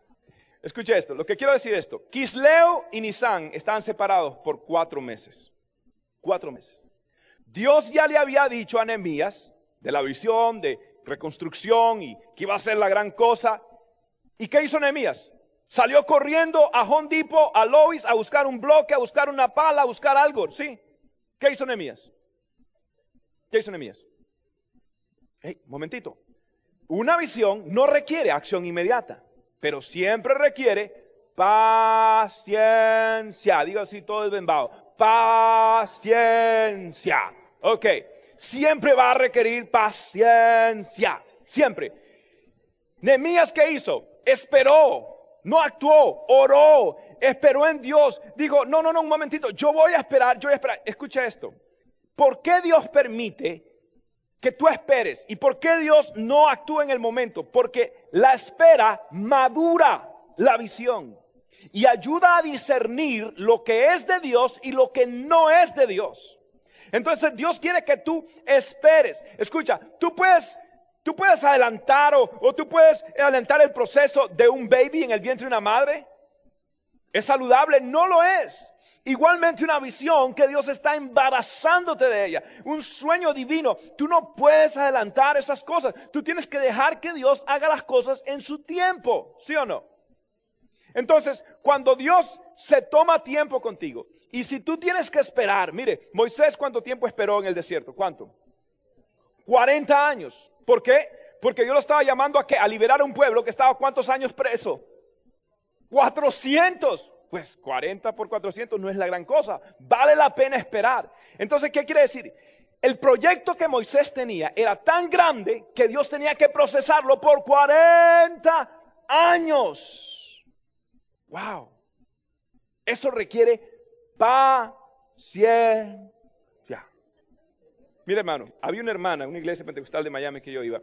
Escuche esto, lo que quiero decir es esto. Kisleu y Nisan estaban separados por cuatro meses. Cuatro meses. Dios ya le había dicho a Nehemías de la visión, de reconstrucción y que iba a ser la gran cosa. ¿Y qué hizo Nehemías? Salió corriendo a Home Depot, a Lois, a buscar un bloque, a buscar una pala, a buscar algo. ¿Sí? ¿Qué hizo Nehemías? ¿Qué hizo Nehemías? Hey, momentito. Una visión no requiere acción inmediata, pero siempre requiere paciencia. Digo así todo desbembado. Paciencia. Ok. Siempre va a requerir paciencia. Siempre. Nehemías, ¿qué hizo? Esperó, no actuó, oró, esperó en Dios. Digo, no, no, no, un momentito, yo voy a esperar, yo voy a esperar. Escucha esto. ¿Por qué Dios permite que tú esperes? ¿Y por qué Dios no actúa en el momento? Porque la espera madura la visión y ayuda a discernir lo que es de Dios y lo que no es de Dios. Entonces Dios quiere que tú esperes. Escucha, tú puedes, tú puedes adelantar o, tú puedes adelantar el proceso de un baby en el vientre de una madre. ¿Es saludable? No lo es. Igualmente una visión que Dios está embarazándote de ella, un sueño divino. Tú no puedes adelantar esas cosas. Tú tienes que dejar que Dios haga las cosas en su tiempo, ¿sí o no? Entonces, cuando Dios se toma tiempo contigo, y si tú tienes que esperar, mire, Moisés cuánto tiempo esperó en el desierto, ¿cuánto? 40 años. ¿Por qué? Porque Dios lo estaba llamando a que a liberar a un pueblo que estaba cuántos años preso. 400. Pues 40 por 400 no es la gran cosa. Vale la pena esperar. Entonces, ¿qué quiere decir? El proyecto que Moisés tenía era tan grande que Dios tenía que procesarlo por 40 años. Wow. Eso requiere paciencia. Mira, hermano, había una hermana, una iglesia pentecostal de Miami que yo iba,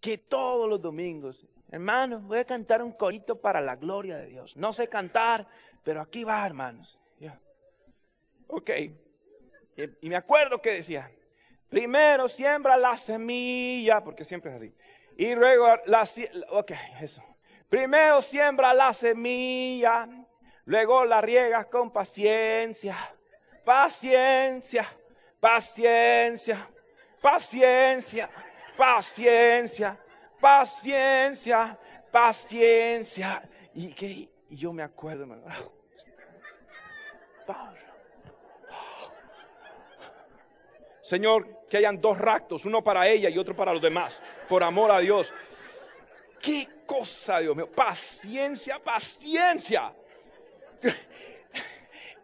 que todos los domingos, hermano, voy a cantar un corito para la gloria de Dios. No sé cantar, pero aquí va, hermanos. Ok. Y, me acuerdo que decía, primero siembra la semilla, porque siempre es así. Y luego la, ok, eso. Primero siembra la semilla, luego la riegas con paciencia, paciencia, paciencia, paciencia, paciencia, paciencia, paciencia. Y, que, yo me acuerdo, hermano. Señor, que hayan dos raptos, uno para ella y otro para los demás, por amor a Dios. Qué cosa, Dios mío. Paciencia, paciencia. [LAUGHS]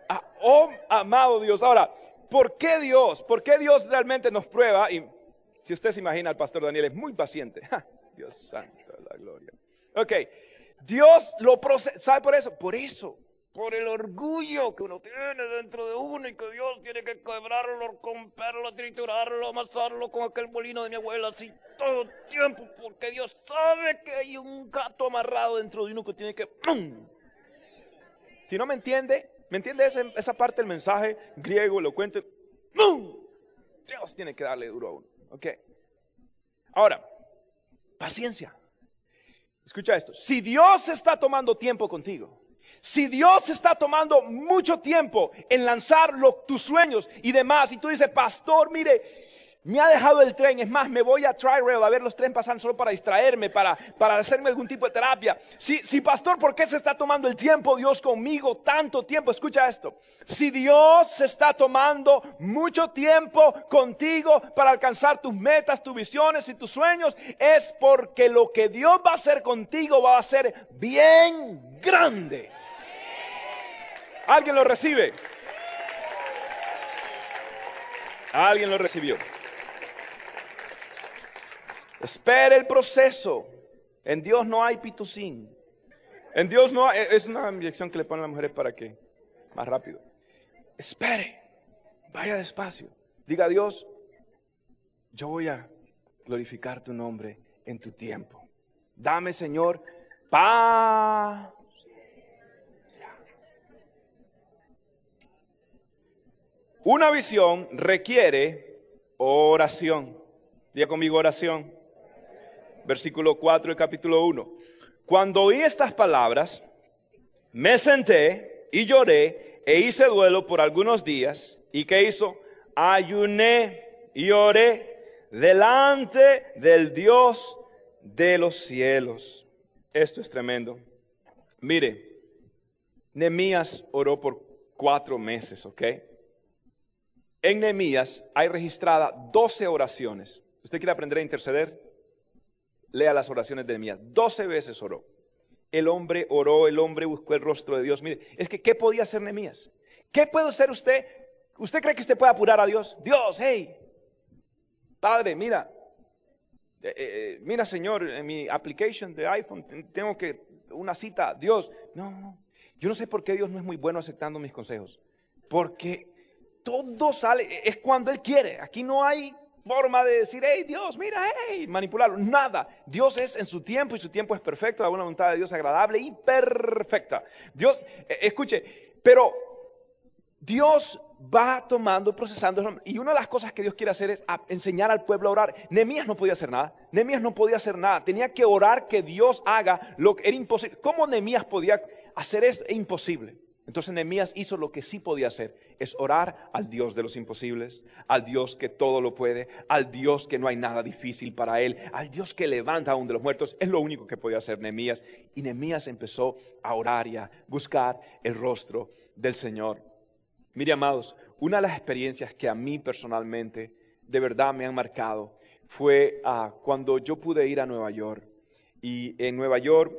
Ah, Oh, amado Dios. Ahora, ¿por qué Dios? ¿Por qué Dios realmente nos prueba? Y si usted se imagina, el pastor Daniel es muy paciente. [LAUGHS] Dios santo la gloria. Ok, Dios lo procesa. ¿Sabe por eso? Por eso. Por el orgullo que uno tiene dentro de uno y que Dios tiene que quebrarlo, romperlo, triturarlo, amasarlo con aquel molino de mi abuela así todo el tiempo. Porque Dios sabe que hay un gato amarrado dentro de uno que tiene que... Si no me entiende, ¿me entiende ese- esa parte del mensaje griego, elocuente? ¡Pum! Dios tiene que darle duro a uno. ¿Ok? Ahora, paciencia. Escucha esto. Si Dios está tomando tiempo contigo, si Dios está tomando mucho tiempo en lanzar tus sueños y demás, y tú dices, pastor, mire, me ha dejado el tren, es más, me voy a Tri-Rail a ver los trenes pasar solo para distraerme, para, para hacerme algún tipo de terapia. Si, si, pastor, ¿por qué se está tomando el tiempo Dios conmigo tanto tiempo? Escucha esto. Si Dios se está tomando mucho tiempo contigo para alcanzar tus metas, tus visiones y tus sueños, es porque lo que Dios va a hacer contigo va a ser bien grande. ¿Alguien lo recibe? Alguien lo recibió. Espere el proceso. En Dios no hay pitocín. En Dios no hay, es una inyección que le ponen a las mujeres para que más rápido. Espere. Vaya despacio. Diga a Dios, yo voy a glorificar tu nombre en tu tiempo. Dame, Señor, paz. Una visión requiere oración. Diga conmigo oración. Versículo 4 del capítulo 1. Cuando oí estas palabras, me senté y lloré e hice duelo por algunos días. ¿Y qué hizo? Ayuné y oré delante del Dios de los cielos. Esto es tremendo. Mire, Nehemías oró por cuatro meses, ¿ok? En Nehemías hay registrada 12 oraciones. ¿Usted quiere aprender a interceder? Lea las oraciones de Nehemías. 12 veces oró. El hombre oró, el hombre buscó el rostro de Dios. Mire, es que ¿qué podía hacer Nehemías? ¿Qué puede hacer usted? ¿Usted cree que usted puede apurar a Dios? Dios, hey, Padre, mira, eh, eh, mira Señor, en mi application de iPhone ten- tengo que una cita, Dios. No, no, yo no sé por qué Dios no es muy bueno aceptando mis consejos. Porque todo sale, es cuando Él quiere. Aquí no hay forma de decir, hey Dios, mira, hey, manipularlo. Nada. Dios es en su tiempo y su tiempo es perfecto. La buena voluntad de Dios es agradable y perfecta. Dios, eh, escuche, pero Dios va tomando, procesando. Y una de las cosas que Dios quiere hacer es enseñar al pueblo a orar. Nehemías no podía hacer nada. Nehemías no podía hacer nada. Tenía que orar que Dios haga lo que era imposible. ¿Cómo Nehemías podía hacer esto? Es imposible. Entonces Nehemías hizo lo que sí podía hacer, es orar al Dios de los imposibles, al Dios que todo lo puede, al Dios que no hay nada difícil para él, al Dios que levanta aún de los muertos. Es lo único que podía hacer Nehemías. Y Nehemías empezó a orar y a buscar el rostro del Señor. Mire, amados, una de las experiencias que a mí personalmente de verdad me han marcado fue ah, cuando yo pude ir a Nueva York. Y en Nueva York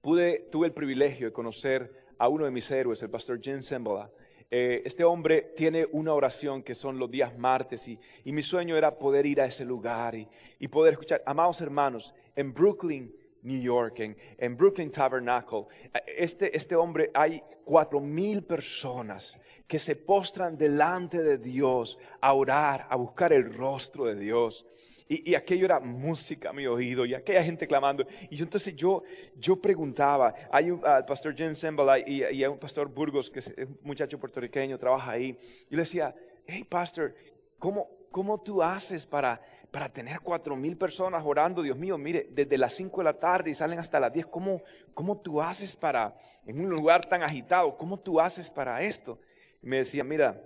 pude, tuve el privilegio de conocer a uno de mis héroes, el pastor Jim Sembola. Eh, este hombre tiene una oración que son los días martes y, y mi sueño era poder ir a ese lugar y, y poder escuchar. Amados hermanos, en Brooklyn New York, en, en Brooklyn Tabernacle, este, este hombre, hay cuatro mil personas que se postran delante de Dios a orar, a buscar el rostro de Dios. Y, aquello era música a mi oído y aquella gente clamando. Y yo entonces yo, yo preguntaba, hay un uh, pastor Jen Sembala y, y, un pastor Burgos, que es un muchacho puertorriqueño, trabaja ahí. Y le decía, hey pastor, ¿cómo, cómo tú haces para, para tener cuatro mil personas orando? Dios mío, mire, desde las cinco de la tarde y salen hasta las diez. ¿Cómo, ¿Cómo tú haces para, en un lugar tan agitado, cómo tú haces para esto? Y me decía, mira,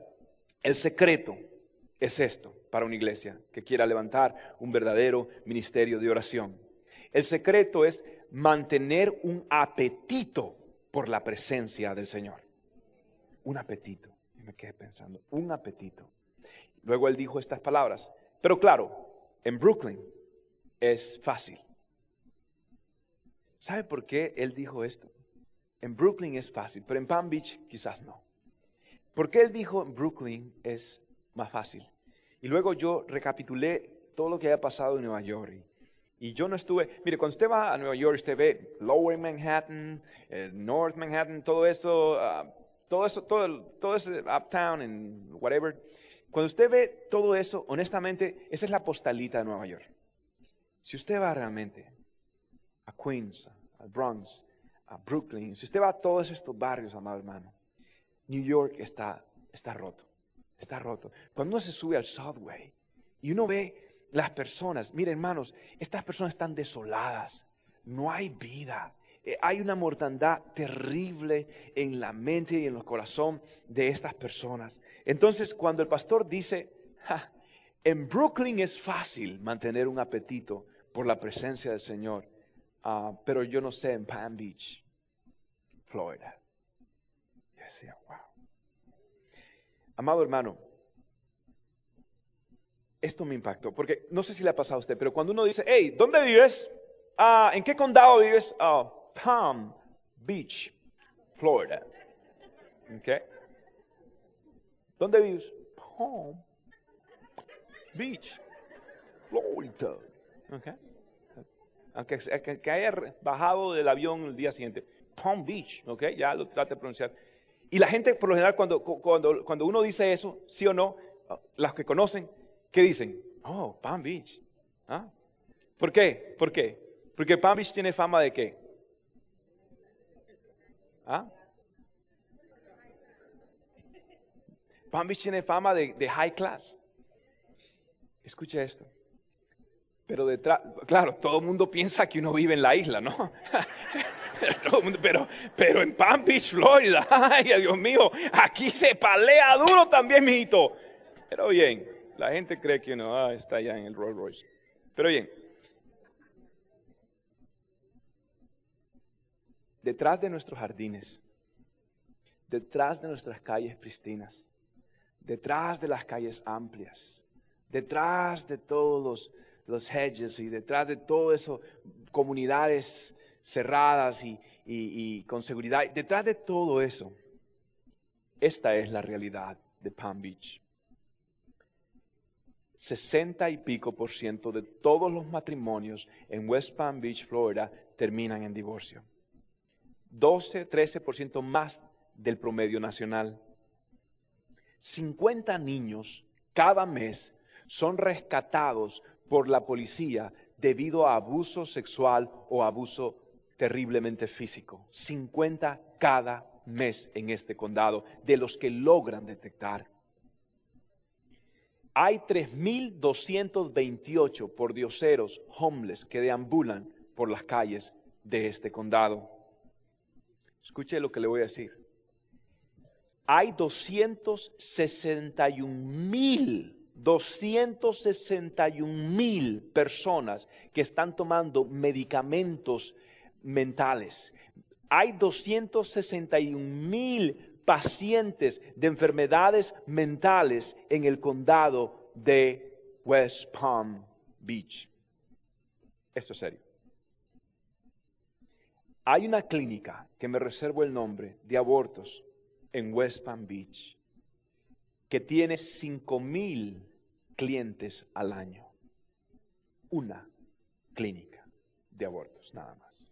el secreto es esto para una iglesia que quiera levantar un verdadero ministerio de oración. El secreto es mantener un apetito por la presencia del Señor. Un apetito. Y me quedé pensando, un apetito. Luego él dijo estas palabras. Pero claro, en Brooklyn es fácil. ¿Sabe por qué él dijo esto? En Brooklyn es fácil, pero en Palm Beach quizás no. ¿Por qué él dijo en Brooklyn es más fácil? Y luego yo recapitulé todo lo que había pasado en Nueva York. Y, yo no estuve, mire, cuando usted va a Nueva York, usted ve Lower Manhattan, eh, North Manhattan, todo eso, uh, todo eso, todo, todo ese uptown and whatever. Cuando usted ve todo eso, honestamente, esa es la postalita de Nueva York. Si usted va realmente a Queens, al Bronx, a Brooklyn, si usted va a todos estos barrios, amado hermano, New York está, está roto, está roto. Cuando uno se sube al subway y uno ve las personas, miren hermanos, estas personas están desoladas, no hay vida. Eh, hay una mortandad terrible en la mente y en el corazón de estas personas. Entonces, cuando el pastor dice, "Ja, en Brooklyn es fácil mantener un apetito por la presencia del Señor, ah, pero yo no sé en Palm Beach, Florida. Yo decía, wow. Amado hermano, esto me impactó, porque no sé si le ha pasado a usted, pero cuando uno dice, hey, ¿dónde vives? Ah, ¿En qué condado vives? Ah, Palm Beach, Florida. Okay. ¿Dónde vives? Palm Beach, Florida. Okay. Aunque, que, haya bajado del avión el día siguiente. Palm Beach, ¿ok? Ya lo trate de pronunciar. Y la gente, por lo general, cuando, cuando, cuando uno dice eso, sí o no, las que conocen, ¿qué dicen? Oh, Palm Beach. ¿Ah? ¿Por qué? ¿Por qué? Porque Palm Beach tiene fama de qué? ¿Ah? Palm Beach tiene fama de, de high class. Escuche esto. Pero detrás, claro, todo el mundo piensa que uno vive en la isla, ¿no? [LAUGHS] pero, pero en Palm Beach, Florida, [LAUGHS] ay, Dios mío, aquí se palea duro también, mijito. Pero bien, la gente cree que uno ah, está allá en el Rolls Royce. Pero bien, detrás de nuestros jardines, detrás de nuestras calles pristinas, detrás de las calles amplias, detrás de todos los, los hedges y detrás de todo eso, comunidades cerradas y, y, y, con seguridad, detrás de todo eso, esta es la realidad de Palm Beach. 60 y pico por ciento de todos los matrimonios en West Palm Beach, Florida, terminan en divorcio. 12, 13 por ciento más del promedio nacional. 50 niños cada mes son rescatados por la policía debido a abuso sexual o abuso terriblemente físico. 50 cada mes en este condado, de los que logran detectar. Hay 3.228 pordioseros homeless que deambulan por las calles de este condado. Escuche lo que le voy a decir. Hay 261 mil 261 mil personas que están tomando medicamentos mentales. Hay 261 mil pacientes de enfermedades mentales en el condado de West Palm Beach. Esto es serio. Hay una clínica que me reservo el nombre de abortos en West Palm Beach que tiene 5 mil clientes al año. Una clínica de abortos, nada más.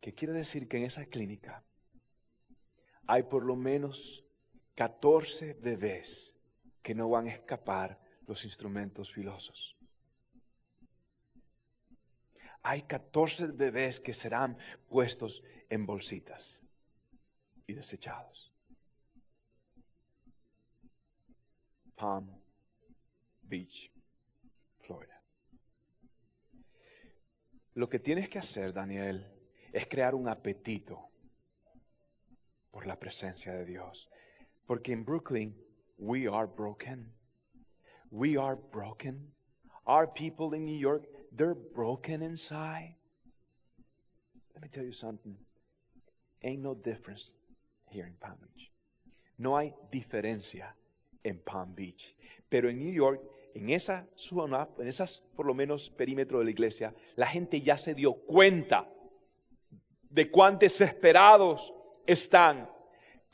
¿Qué quiere decir que en esa clínica hay por lo menos 14 bebés que no van a escapar los instrumentos filosos. Hay 14 bebés que serán puestos en bolsitas y desechados. Palm Beach, Florida. Lo que tienes que hacer, Daniel, es crear un apetito por la presencia de Dios. Porque en Brooklyn, we are broken. We are broken. Our people in New York, they're broken inside. Let me tell you something. Ain't no difference here in Palm Beach. No hay diferencia en Palm Beach. Pero en New York, en esa zona, en esas por lo menos perímetro de la iglesia, la gente ya se dio cuenta de cuán desesperados están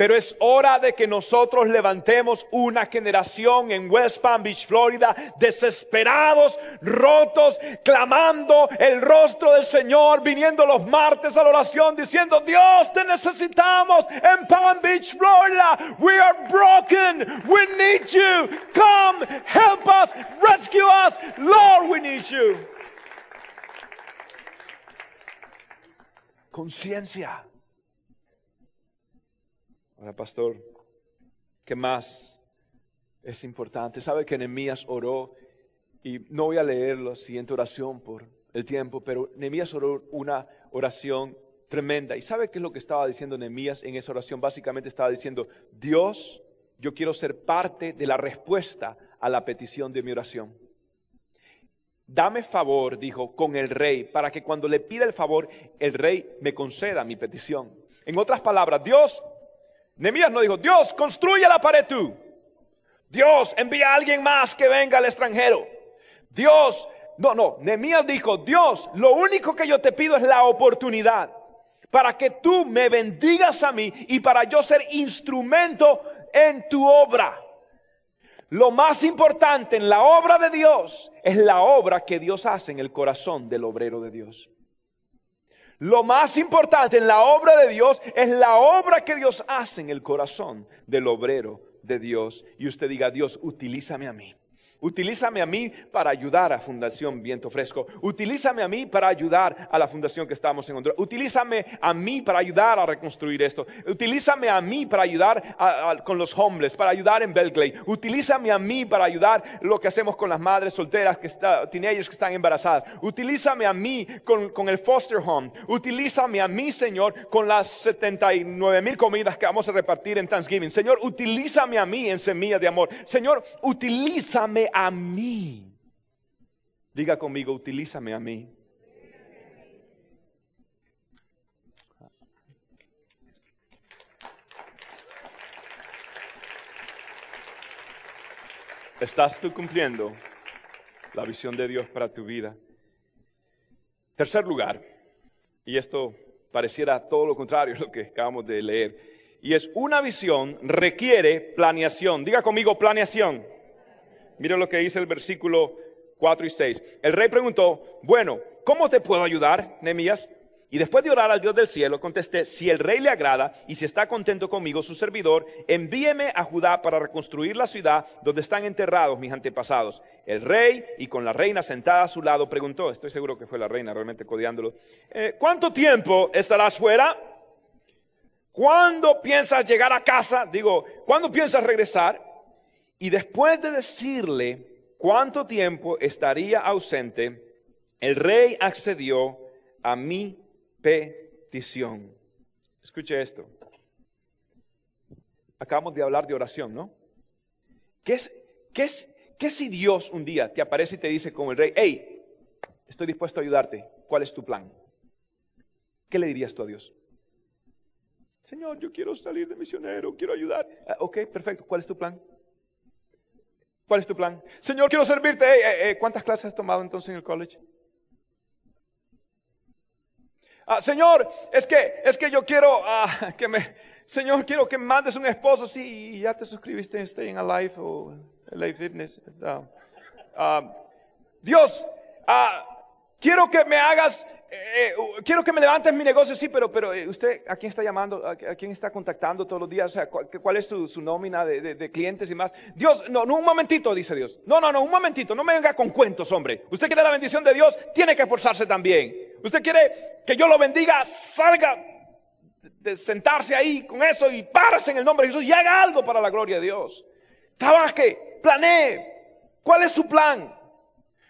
pero es hora de que nosotros levantemos una generación en West Palm Beach, Florida, desesperados, rotos, clamando el rostro del Señor, viniendo los martes a la oración, diciendo, Dios, te necesitamos en Palm Beach, Florida. We are broken. We need you. Come, help us, rescue us. Lord, we need you. Conciencia. Ahora, pastor, ¿qué más es importante? Sabe que Nehemías oró, y no voy a leer la siguiente oración por el tiempo, pero Nehemías oró una oración tremenda. ¿Y sabe qué es lo que estaba diciendo Nehemías en esa oración? Básicamente estaba diciendo, Dios, yo quiero ser parte de la respuesta a la petición de mi oración. Dame favor, dijo, con el rey, para que cuando le pida el favor, el rey me conceda mi petición. En otras palabras, Dios, Nemías no dijo, Dios, construye la pared tú. Dios, envía a alguien más que venga al extranjero. Dios, no, no, Nemías dijo, Dios, lo único que yo te pido es la oportunidad para que tú me bendigas a mí y para yo ser instrumento en tu obra. Lo más importante en la obra de Dios es la obra que Dios hace en el corazón del obrero de Dios. Lo más importante en la obra de Dios es la obra que Dios hace en el corazón del obrero de Dios. Y usted diga, Dios, utilízame a mí. Utilízame a mí para ayudar a Fundación Viento Fresco. Utilízame a mí para ayudar a la fundación que estamos en Honduras. Utilízame a mí para ayudar a reconstruir esto. Utilízame a mí para ayudar con los homeless, para ayudar en Belglade. Utilízame a mí para ayudar lo que hacemos con las madres solteras, que está, teenagers que están embarazadas. Utilízame a mí con, el foster home. Utilízame a mí, Señor, con las 79 mil comidas que vamos a repartir en Thanksgiving. Señor, utilízame a mí en semilla de amor. Señor, utilízame a mí. Diga conmigo, utilízame a mí. ¿Estás tú cumpliendo la visión de Dios para tu vida? Tercer lugar, y esto pareciera todo lo contrario a lo que acabamos de leer, y es una visión requiere planeación. Diga conmigo planeación. Mira lo que dice el versículo 4 y 6. El rey preguntó, bueno, ¿cómo te puedo ayudar, Nehemías? Y después de orar al Dios del cielo, contesté, si el rey le agrada y si está contento conmigo, su servidor, envíeme a Judá para reconstruir la ciudad donde están enterrados mis antepasados. El rey, y con la reina sentada a su lado, preguntó, estoy seguro que fue la reina realmente codeándolo, eh, ¿cuánto tiempo estarás fuera? ¿Cuándo piensas llegar a casa? Digo, ¿cuándo piensas regresar? Y después de decirle cuánto tiempo estaría ausente, el rey accedió a mi petición. Escuche esto. Acabamos de hablar de oración, ¿no? ¿Qué es, qué es, qué si Dios un día te aparece y te dice como el rey, hey, estoy dispuesto a ayudarte, ¿cuál es tu plan? ¿Qué le dirías tú a Dios? Señor, yo quiero salir de misionero, quiero ayudar. Ah, ok, perfecto, ¿cuál es tu plan? ¿Cuál es tu plan? Señor, quiero servirte. ¿Cuántas clases has tomado entonces en el college? Ah, señor, es que, es que yo quiero ah, que me, Señor, quiero que mandes un esposo. Sí, ya te suscribiste en Staying Alive o Life Fitness. Ah, Dios, Quiero que me hagas, eh, eh, quiero que me levantes mi negocio, sí, pero, pero eh, usted, ¿a quién está llamando? ¿A, quién está contactando todos los días? O sea, ¿cuál, cuál es su, su nómina de, de- de clientes y más? Dios, no, no, un momentito, dice Dios. No, no, no, un momentito, no me venga con cuentos, hombre. Usted quiere la bendición de Dios, tiene que esforzarse también. Usted quiere que yo lo bendiga, salga de sentarse ahí con eso y párese en el nombre de Jesús y haga algo para la gloria de Dios. Trabaje, planee. ¿Cuál es su plan?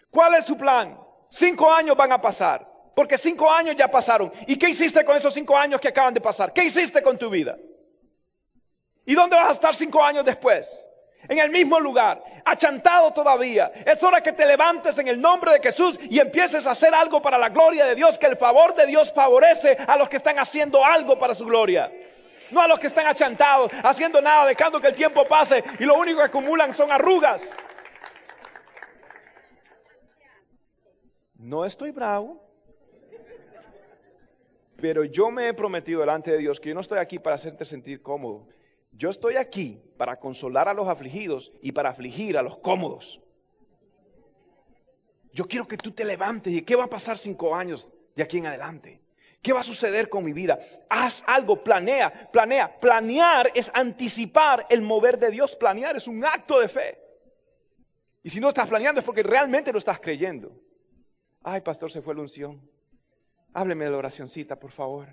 ¿Cuál es su plan? Cinco años van a pasar, porque cinco años ya pasaron. ¿Y qué hiciste con esos cinco años que acaban de pasar? ¿Qué hiciste con tu vida? ¿Y dónde vas a estar cinco años después? En el mismo lugar, achantado todavía. Es hora que te levantes en el nombre de Jesús y empieces a hacer algo para la gloria de Dios, que el favor de Dios favorece a los que están haciendo algo para su gloria. No a los que están achantados, haciendo nada, dejando que el tiempo pase y lo único que acumulan son arrugas. No estoy bravo, pero yo me he prometido delante de Dios que yo no estoy aquí para hacerte sentir cómodo. Yo estoy aquí para consolar a los afligidos y para afligir a los cómodos. Yo quiero que tú te levantes y qué va a pasar cinco años de aquí en adelante. ¿Qué va a suceder con mi vida? Haz algo, planea, planea. Planear es anticipar el mover de Dios. Planear es un acto de fe. Y si no estás planeando es porque realmente lo estás creyendo. Ay, pastor, se fue la unción. Hábleme de la oracioncita, por favor.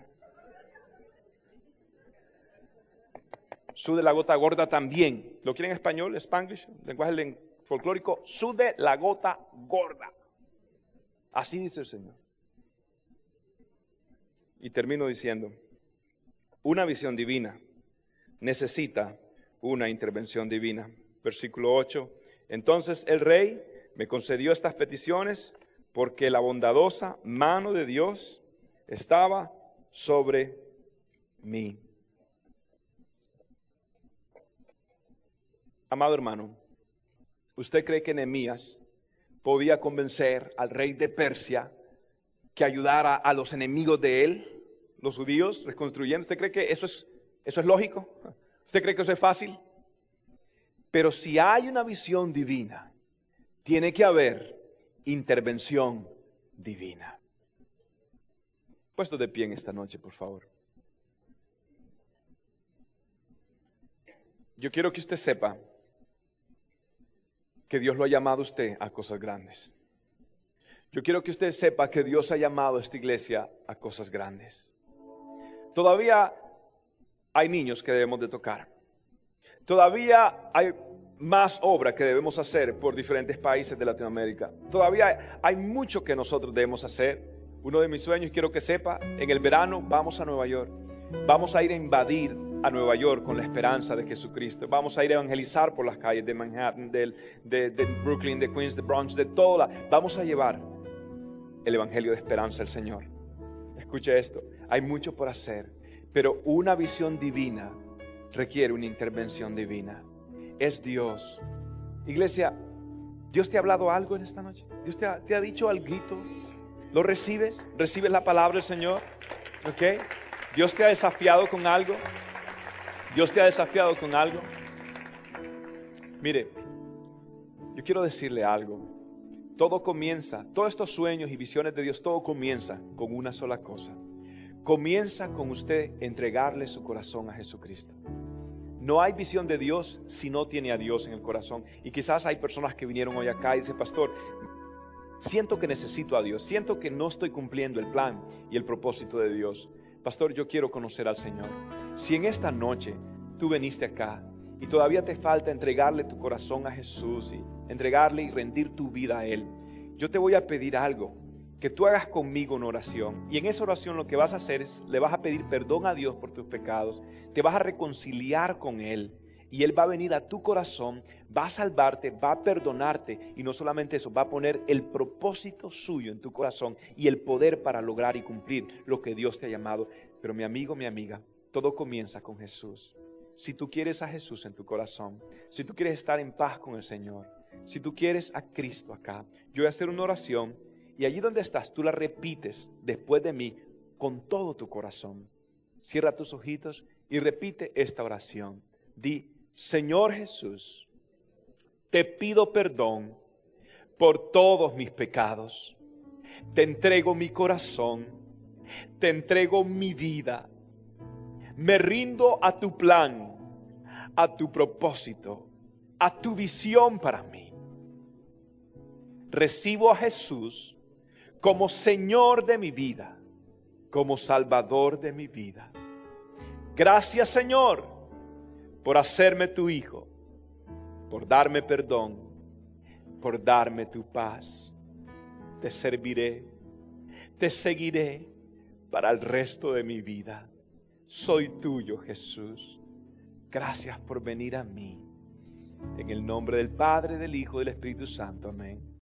Sude la gota gorda también. ¿Lo quieren en español, spanglish, lenguaje len- folclórico? Sude la gota gorda. Así dice el Señor. Y termino diciendo, una visión divina necesita una intervención divina. Versículo 8. Entonces el rey me concedió estas peticiones porque la bondadosa mano de Dios estaba sobre mí. Amado hermano, ¿usted cree que Nehemías podía convencer al rey de Persia que ayudara a los enemigos de él, los judíos, reconstruyendo? ¿Usted cree que eso es, eso es lógico? ¿Usted cree que eso es fácil? Pero si hay una visión divina, tiene que haber intervención divina. Puesto de pie en esta noche, por favor. Yo quiero que usted sepa que Dios lo ha llamado a usted a cosas grandes. Yo quiero que usted sepa que Dios ha llamado a esta iglesia a cosas grandes. Todavía hay niños que debemos de tocar. Todavía hay más obra que debemos hacer por diferentes países de Latinoamérica. Todavía hay mucho que nosotros debemos hacer. Uno de mis sueños, quiero que sepa, en el verano vamos a Nueva York. Vamos a ir a invadir a Nueva York con la esperanza de Jesucristo. Vamos a ir a evangelizar por las calles de Manhattan, de Brooklyn, de Queens, de Bronx, de toda. Vamos a llevar el evangelio de esperanza al Señor. Escuche esto, hay mucho por hacer, pero una visión divina requiere una intervención divina. Es Dios. Iglesia, ¿Dios te ha hablado algo en esta noche? ¿Dios te ha, te ha dicho algo? ¿Lo recibes? ¿Recibes la palabra del Señor? ¿Ok? ¿Dios te ha desafiado con algo? ¿Dios te ha desafiado con algo? Mire, yo quiero decirle algo. Todo comienza, todos estos sueños y visiones de Dios, todo comienza con una sola cosa. Comienza con usted entregarle su corazón a Jesucristo. No hay visión de Dios si no tiene a Dios en el corazón. Y quizás hay personas que vinieron hoy acá y dicen, pastor, siento que necesito a Dios, siento que no estoy cumpliendo el plan y el propósito de Dios. Pastor, yo quiero conocer al Señor. Si en esta noche tú veniste acá y todavía te falta entregarle tu corazón a Jesús y entregarle y rendir tu vida a Él, yo te voy a pedir algo, que tú hagas conmigo una oración. Y en esa oración lo que vas a hacer es, le vas a pedir perdón a Dios por tus pecados, te vas a reconciliar con Él. Y Él va a venir a tu corazón, va a salvarte, va a perdonarte. Y no solamente eso, va a poner el propósito suyo en tu corazón y el poder para lograr y cumplir lo que Dios te ha llamado. Pero mi amigo, mi amiga, todo comienza con Jesús. Si tú quieres a Jesús en tu corazón, si tú quieres estar en paz con el Señor, si tú quieres a Cristo acá, yo voy a hacer una oración y allí donde estás, tú la repites después de mí con todo tu corazón. Cierra tus ojitos y repite esta oración. Di, Señor Jesús, te pido perdón por todos mis pecados. Te entrego mi corazón, te entrego mi vida. Me rindo a tu plan, a tu propósito, a tu visión para mí. Recibo a Jesús como Señor de mi vida, como Salvador de mi vida. Gracias Señor por hacerme tu Hijo, por darme perdón, por darme tu paz. Te serviré, te seguiré para el resto de mi vida. Soy tuyo Jesús. Gracias por venir a mí. En el nombre del Padre, del Hijo y del Espíritu Santo. Amén.